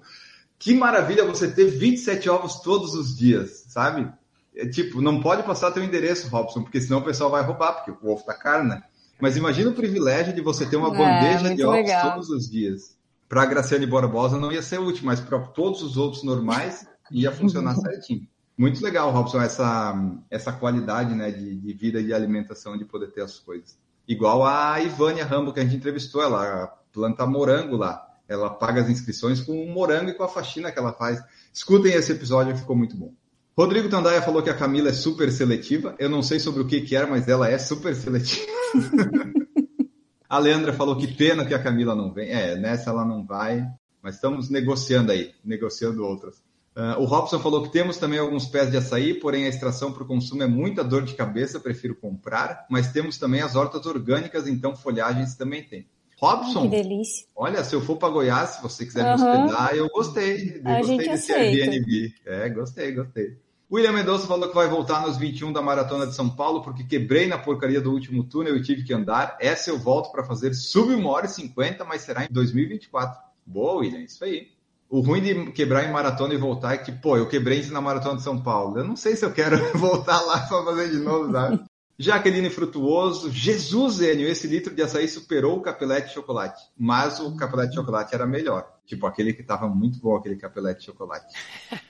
Speaker 3: Que maravilha você ter 27 ovos todos os dias, sabe? É, tipo, não pode passar teu endereço, Robson, porque senão o pessoal vai roubar, porque o ovo tá caro, né? Mas imagina o privilégio de você ter uma é, bandeja de ovos legal. todos os dias. Para a Graciane Barbosa não ia ser útil, mas para todos os outros normais ia funcionar certinho. Muito legal, Robson, essa, essa qualidade né, de, de vida e de alimentação, de poder ter as coisas. Igual a Ivânia Rambo, que a gente entrevistou, ela planta morango lá. Ela paga as inscrições com o morango e com a faxina que ela faz. Escutem esse episódio, ficou muito bom. Rodrigo Tandaia falou que a Camila é super seletiva. Eu não sei sobre o que, que era, mas ela é super seletiva. a Leandra falou que pena que a Camila não vem. É, nessa ela não vai, mas estamos negociando aí, negociando outras. Uh, o Robson falou que temos também alguns pés de açaí, porém a extração para o consumo é muita dor de cabeça, prefiro comprar. Mas temos também as hortas orgânicas, então folhagens também tem. Robson,
Speaker 6: que delícia.
Speaker 3: olha, se eu for para Goiás, se você quiser uhum. me hospedar, eu gostei. Eu
Speaker 6: a
Speaker 3: gostei
Speaker 6: gente
Speaker 3: desse
Speaker 6: aceita.
Speaker 3: Airbnb. É, gostei, gostei. William Mendonça falou que vai voltar nos 21 da Maratona de São Paulo, porque quebrei na porcaria do último túnel e tive que andar. Essa eu volto para fazer sub 1 hora e 50, mas será em 2024. Boa, William, isso aí. O ruim de quebrar em maratona e voltar é que, pô, eu quebrei isso na maratona de São Paulo. Eu não sei se eu quero voltar lá para fazer de novo, sabe? Jaqueline Frutuoso, Jesus, Enio, esse litro de açaí superou o capelete de chocolate, mas o capelete de chocolate era melhor. Tipo aquele que tava muito bom, aquele capelete de chocolate.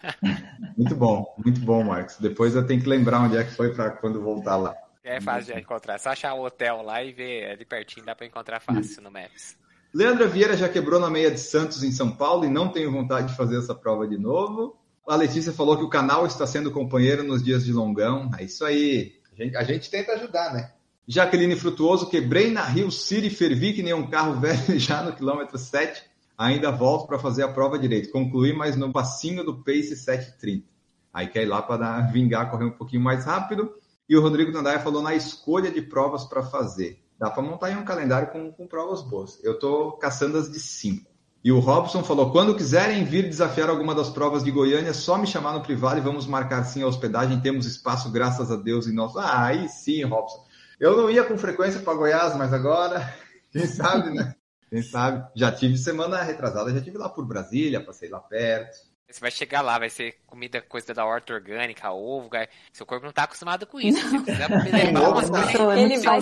Speaker 3: muito bom, muito bom, Marcos. Depois eu tenho que lembrar onde é que foi para quando voltar lá.
Speaker 7: É fácil de encontrar. É só achar o hotel lá e ver ali pertinho, dá para encontrar fácil no Maps.
Speaker 3: Leandra Vieira já quebrou na meia de Santos em São Paulo e não tenho vontade de fazer essa prova de novo. A Letícia falou que o canal está sendo companheiro nos dias de longão. É isso aí. A gente, a gente tenta ajudar, né? Jaqueline Frutuoso, quebrei na Rio City, fervi que nem um carro velho já no quilômetro 7. Ainda volto para fazer a prova direito. Concluí, mas no passinho do Pace 730. Aí quer ir lá para vingar, correr um pouquinho mais rápido. E o Rodrigo Nandaia falou na escolha de provas para fazer. Dá para montar aí um calendário com, com provas boas. Eu estou caçando as de 5. E o Robson falou: quando quiserem vir desafiar alguma das provas de Goiânia, é só me chamar no privado e vamos marcar sim a hospedagem. Temos espaço, graças a Deus, em nosso. Ah, aí sim, Robson. Eu não ia com frequência para Goiás, mas agora, quem sabe, né? Quem sabe? Já tive semana retrasada, já tive lá por Brasília, passei lá perto.
Speaker 7: Você vai chegar lá, vai ser comida, coisa da horta orgânica, ovo, seu corpo não tá acostumado com isso. Você precisa levar umas coisas.
Speaker 6: Ele vai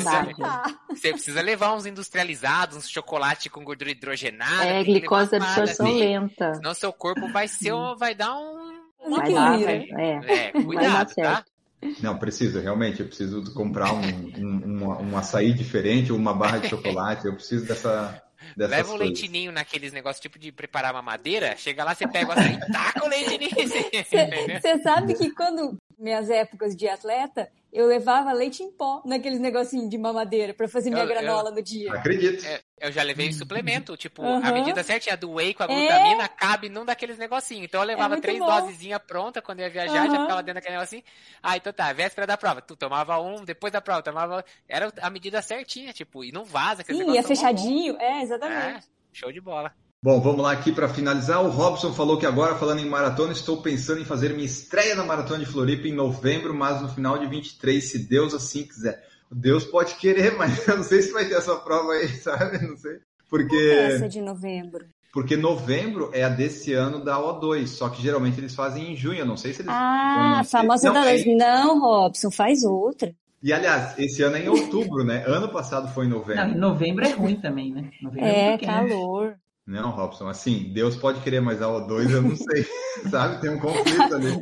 Speaker 7: Você precisa levar uns industrializados, uns chocolate com gordura hidrogenada.
Speaker 5: É, glicose de absorção
Speaker 7: assim.
Speaker 5: lenta.
Speaker 7: Senão seu corpo vai ser, vai dar um.
Speaker 5: Vai dar, vai,
Speaker 7: é. é, cuidado, tá?
Speaker 3: Não, preciso, realmente. Eu preciso comprar um, um, um, um açaí diferente ou uma barra de chocolate. Eu preciso dessa.
Speaker 7: Leva um leitinho naqueles negócios tipo de preparar uma madeira, chega lá, você pega o açaí e taca o leitinho.
Speaker 6: Você sabe que quando minhas épocas de atleta, eu levava leite em pó naqueles negocinhos de mamadeira para fazer minha eu, granola
Speaker 3: eu,
Speaker 6: no dia.
Speaker 3: Acredito.
Speaker 7: É, eu já levei suplemento, tipo, uhum. a medida certinha do whey com a glutamina é... cabe num daqueles negocinhos. Então eu levava é três dosezinhas prontas quando eu ia viajar, uhum. já ficava dentro daquele negocinho. Ah, então tá, véspera da prova, tu tomava um, depois da prova, tomava. Era a medida certinha, tipo, e não vaza.
Speaker 6: Sim, ia fechadinho, é, exatamente. É,
Speaker 7: show de bola.
Speaker 3: Bom, vamos lá aqui para finalizar. O Robson falou que agora, falando em maratona, estou pensando em fazer minha estreia na Maratona de Floripa em novembro, mas no final de 23, se Deus assim quiser. Deus pode querer, mas eu não sei se vai ter essa prova aí, sabe? Não sei. Porque.
Speaker 6: Essa de novembro.
Speaker 3: Porque novembro é a desse ano da O2, só que geralmente eles fazem em junho. Eu não sei se eles.
Speaker 6: Ah, famosa não, da é... Não, Robson, faz outra.
Speaker 3: E aliás, esse ano é em outubro, né? Ano passado foi em novembro.
Speaker 4: Não, novembro é ruim também, né? Novembro
Speaker 6: é, é calor.
Speaker 3: Não, Robson, assim, Deus pode querer, mas a O2 eu não sei, sabe? Tem um conflito ali.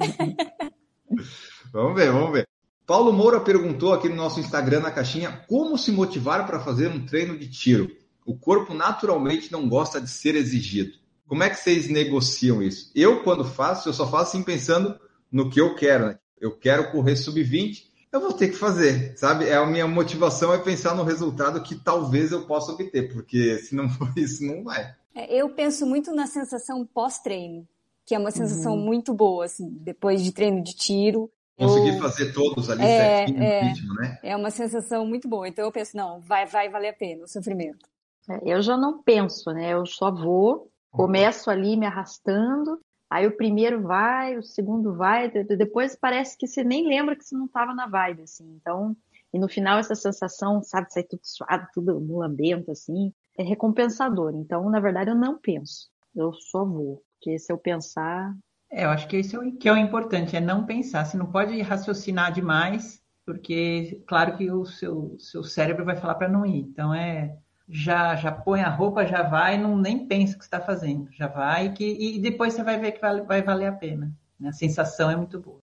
Speaker 3: vamos ver, vamos ver. Paulo Moura perguntou aqui no nosso Instagram, na caixinha, como se motivar para fazer um treino de tiro? O corpo naturalmente não gosta de ser exigido. Como é que vocês negociam isso? Eu, quando faço, eu só faço assim pensando no que eu quero. Né? Eu quero correr sub-20, eu vou ter que fazer, sabe? É a minha motivação é pensar no resultado que talvez eu possa obter, porque se não for isso, não vai.
Speaker 6: É, eu penso muito na sensação pós-treino, que é uma sensação uhum. muito boa, assim, depois de treino de tiro.
Speaker 3: Conseguir eu... fazer todos ali é, certinho é, no ritmo, né?
Speaker 6: É uma sensação muito boa. Então eu penso, não, vai, vai valer a pena o sofrimento.
Speaker 5: É, eu já não penso, né? Eu só vou, começo ali me arrastando, aí o primeiro vai, o segundo vai, depois parece que você nem lembra que você não estava na vibe, assim. Então, e no final essa sensação, sabe, sair tudo suado, tudo mulambento, assim, é recompensador. Então, na verdade, eu não penso. Eu só vou. Porque se eu pensar.
Speaker 4: É, eu acho que isso é o que é o importante, é não pensar. Você não pode raciocinar demais, porque, claro que o seu, seu cérebro vai falar para não ir. Então, é. Já, já põe a roupa, já vai, não nem pensa o que está fazendo. Já vai que, e depois você vai ver que vai, vai valer a pena. A sensação é muito boa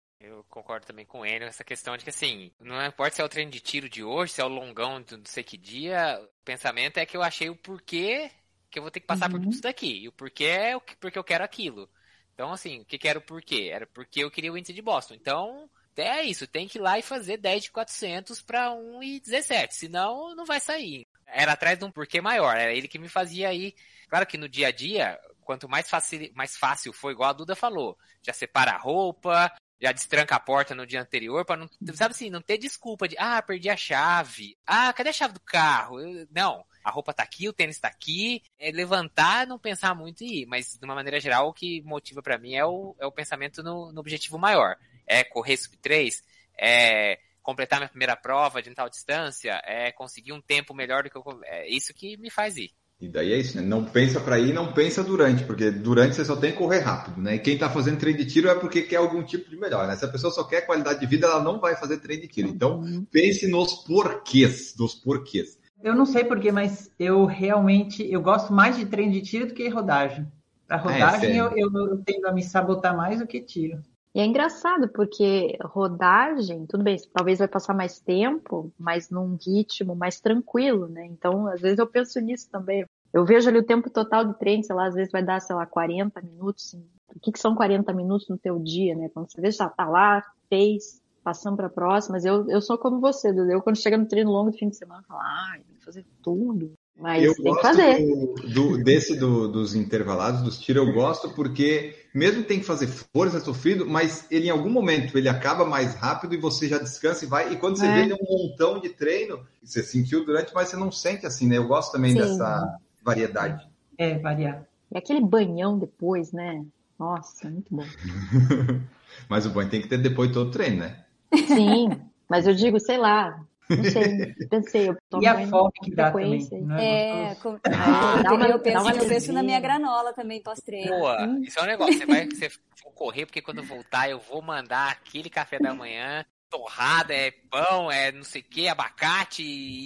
Speaker 7: concordo também com ele nessa questão de que, assim, não importa se é o treino de tiro de hoje, se é o longão de não sei que dia, o pensamento é que eu achei o porquê que eu vou ter que passar uhum. por tudo isso daqui. E o porquê é o que, porque eu quero aquilo. Então, assim, o que, que era o porquê? Era porque eu queria o índice de Boston. Então, é isso, tem que ir lá e fazer 10 de 400 para 1,17, senão não vai sair. Era atrás de um porquê maior, era ele que me fazia aí. Claro que no dia a dia, quanto mais fácil, mais fácil foi, igual a Duda falou, já separa a roupa, já destranca a porta no dia anterior para não, sabe assim, não ter desculpa de, ah, perdi a chave. Ah, cadê a chave do carro? Eu, não, a roupa tá aqui, o tênis tá aqui. É levantar, não pensar muito e ir, mas de uma maneira geral o que motiva para mim é o, é o pensamento no, no objetivo maior. É correr sub 3, é completar minha primeira prova de tal distância, é conseguir um tempo melhor do que eu, é isso que me faz ir.
Speaker 3: E daí é isso, né? Não pensa para ir, não pensa durante, porque durante você só tem que correr rápido, né? E quem está fazendo treino de tiro é porque quer algum tipo de melhor, né? Se a pessoa só quer qualidade de vida, ela não vai fazer treino de tiro. Então, uhum. pense nos porquês, dos porquês.
Speaker 4: Eu não sei porquê, mas eu realmente eu gosto mais de treino de tiro do que rodagem. Para rodagem, é, eu, eu, eu tendo a me sabotar mais do que tiro.
Speaker 5: E é engraçado, porque rodagem, tudo bem, talvez vai passar mais tempo, mas num ritmo mais tranquilo, né? Então, às vezes eu penso nisso também. Eu vejo ali o tempo total do treino, sei lá, às vezes vai dar, sei lá, 40 minutos. O que, que são 40 minutos no teu dia, né? Quando você vê, já tá lá, fez, passando para próxima. Mas eu, eu sou como você, Dudu. Eu, quando chega no treino longo do fim de semana, eu falo, ai, tem que fazer tudo. Mas
Speaker 3: eu
Speaker 5: tem que fazer.
Speaker 3: Do, do, desse do, dos intervalados, dos tiros, eu gosto porque, mesmo tem que fazer força, sofrido, mas ele em algum momento ele acaba mais rápido e você já descansa e vai. E quando você é. vê ele é um montão de treino, você sentiu durante, mas você não sente assim, né? Eu gosto também Sim. dessa variedade.
Speaker 4: É, variar.
Speaker 5: E aquele banhão depois, né? Nossa, muito bom.
Speaker 3: mas o banho tem que ter depois todo o treino, né?
Speaker 5: Sim, mas eu digo, sei lá, não sei, pensei, eu
Speaker 4: tomo E a fome que dá também.
Speaker 6: É, é com... ah, uma, eu, penso, eu penso na minha granola também pós-treino.
Speaker 7: Boa, hum. isso é um negócio, você vai você for correr, porque quando voltar eu vou mandar aquele café da manhã, torrada, é pão, é não sei o que, abacate, e,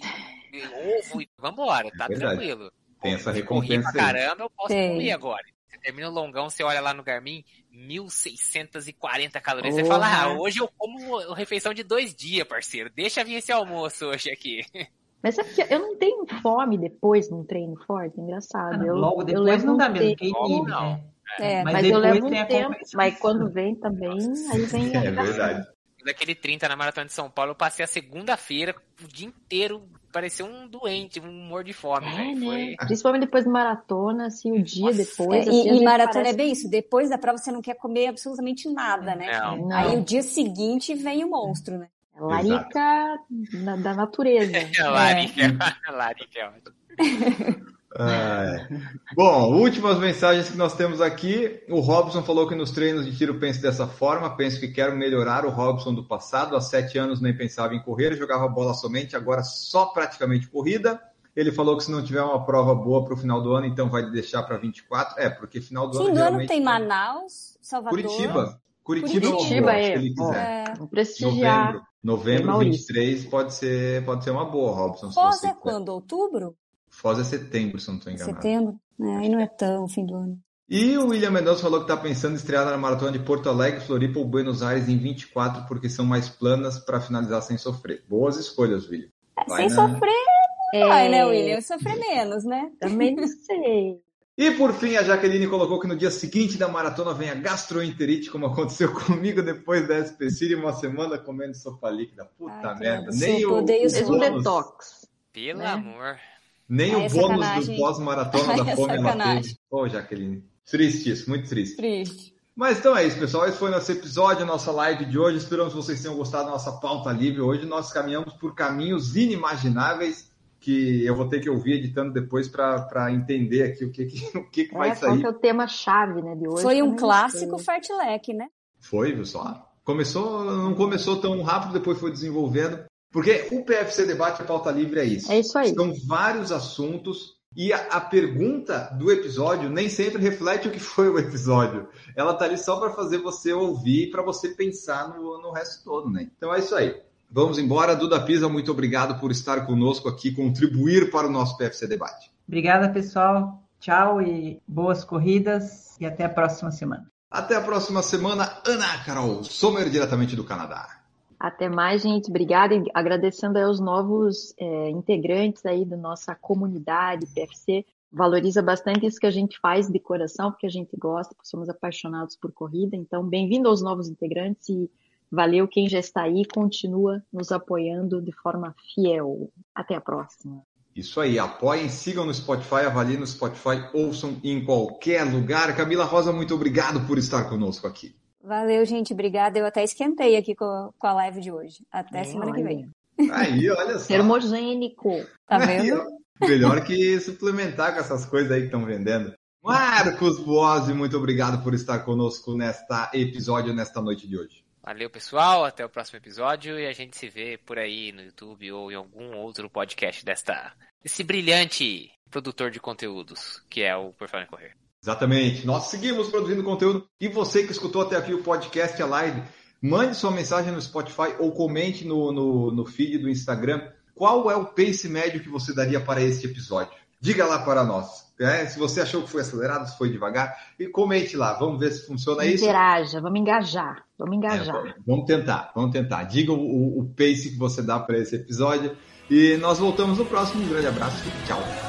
Speaker 7: e ovo, e vambora, tá é tranquilo.
Speaker 3: Tem essa recompensa
Speaker 7: Corri pra caramba, eu posso Tem. comer agora. Você termina o longão, você olha lá no Garmin, 1.640 calorias. Você fala, ah, hoje eu como refeição de dois dias, parceiro. Deixa vir esse almoço hoje aqui.
Speaker 5: Mas é porque eu não tenho fome depois de um treino forte, engraçado. Eu,
Speaker 4: Logo depois eu levo não dá mesmo, quem
Speaker 5: não. É, mas, mas eu levo um tempo, mas quando vem também, aí vem
Speaker 3: É verdade.
Speaker 7: Daquele 30 na Maratona de São Paulo, eu passei a segunda-feira o dia inteiro parecia um doente, um morro de fome. É, né? Foi...
Speaker 5: Principalmente depois de maratona, assim, o dia Nossa. depois.
Speaker 6: É,
Speaker 5: assim,
Speaker 6: e, e maratona parece... é bem isso. Depois da prova você não quer comer absolutamente nada, né?
Speaker 7: Não.
Speaker 6: não. Aí o dia seguinte vem o monstro, né?
Speaker 5: É larica na, da natureza.
Speaker 7: É, larica, é. larica é ótimo.
Speaker 3: É. Bom, últimas mensagens que nós temos aqui. O Robson falou que nos treinos de tiro penso dessa forma. Penso que quero melhorar o Robson do passado. Há sete anos nem pensava em correr, jogava bola somente, agora só praticamente corrida. Ele falou que se não tiver uma prova boa para o final do ano, então vai deixar para 24. É, porque final do
Speaker 6: Fim
Speaker 3: ano.
Speaker 6: Fim do ano tem Manaus, Salvador.
Speaker 3: Curitiba. Curitiba,
Speaker 5: Curitiba é, se ele
Speaker 3: quiser.
Speaker 5: É. Prestigiar.
Speaker 3: Novembro, novembro 23 pode ser, pode ser uma boa, Robson.
Speaker 6: Foz é quando? Outubro?
Speaker 3: Foz é setembro, se não estou enganado.
Speaker 6: Setembro? É, aí não é tão fim do ano.
Speaker 3: E o William Mendonça falou que está pensando em estrear na maratona de Porto Alegre, Floripa ou Buenos Aires em 24, porque são mais planas para finalizar sem sofrer. Boas escolhas, William.
Speaker 6: É, sem na... sofrer, é... vai, né, William? Sofrer menos, né?
Speaker 5: Também não sei.
Speaker 3: E por fim, a Jaqueline colocou que no dia seguinte da maratona vem a gastroenterite, como aconteceu comigo depois da SPC, uma semana comendo sopa líquida. Puta Ai, merda. Nem o, o, o
Speaker 5: detox.
Speaker 7: Pelo né? amor.
Speaker 3: Nem Ai, o é bônus sacanagem. do pós-maratona da é fome ela teve. Ô, oh, Jaqueline. Triste isso, muito triste.
Speaker 6: Triste.
Speaker 3: Mas então é isso, pessoal. Esse foi nosso episódio, nossa live de hoje. Esperamos que vocês tenham gostado da nossa pauta livre. Hoje nós caminhamos por caminhos inimagináveis que eu vou ter que ouvir editando depois para entender aqui o que, que, o que, que é, vai sair. Qual
Speaker 5: que é o tema-chave né, de hoje?
Speaker 6: Foi um clássico fartlek, né?
Speaker 3: Foi, viu só? Começou, não começou tão rápido, depois foi desenvolvendo. Porque o PFC Debate, a pauta livre é isso.
Speaker 5: É isso aí.
Speaker 3: São vários assuntos e a, a, pergunta do episódio nem sempre reflete o que foi o episódio. Ela tá ali só para fazer você ouvir, para você pensar no, no resto todo, né? Então é isso aí. Vamos embora. Duda Pisa, muito obrigado por estar conosco aqui, contribuir para o nosso PFC Debate.
Speaker 4: Obrigada, pessoal. Tchau e boas corridas e até a próxima semana.
Speaker 3: Até a próxima semana, Ana Carol Sommer, diretamente do Canadá.
Speaker 5: Até mais, gente. Obrigada e agradecendo aos novos é, integrantes aí da nossa comunidade PFC. Valoriza bastante isso que a gente faz de coração, porque a gente gosta, porque somos apaixonados por corrida. Então, bem-vindo aos novos integrantes e valeu quem já está aí, continua nos apoiando de forma fiel. Até a próxima.
Speaker 3: Isso aí, apoiem, sigam no Spotify, avaliem no Spotify, ouçam em qualquer lugar. Camila Rosa, muito obrigado por estar conosco aqui.
Speaker 6: Valeu, gente. Obrigada. Eu até esquentei aqui com, com a live de hoje. Até semana que vem.
Speaker 3: Aí, olha só.
Speaker 5: Termogênico.
Speaker 6: Tá vendo?
Speaker 3: Aí, melhor que suplementar com essas coisas aí que estão vendendo. Marcos Boazzi, muito obrigado por estar conosco nesta episódio, nesta noite de hoje.
Speaker 7: Valeu, pessoal. Até o próximo episódio e a gente se vê por aí no YouTube ou em algum outro podcast desta, desse brilhante produtor de conteúdos que é o Por Falar em Correr.
Speaker 3: Exatamente. Nós seguimos produzindo conteúdo. E você que escutou até aqui o podcast, a live, mande sua mensagem no Spotify ou comente no, no, no feed do Instagram. Qual é o pace médio que você daria para este episódio? Diga lá para nós. É, se você achou que foi acelerado, se foi devagar, e comente lá. Vamos ver se funciona isso.
Speaker 5: Interaja, vamos engajar. Vamos engajar.
Speaker 3: É, vamos tentar, vamos tentar. Diga o, o pace que você dá para esse episódio. E nós voltamos no próximo. Um grande abraço e tchau.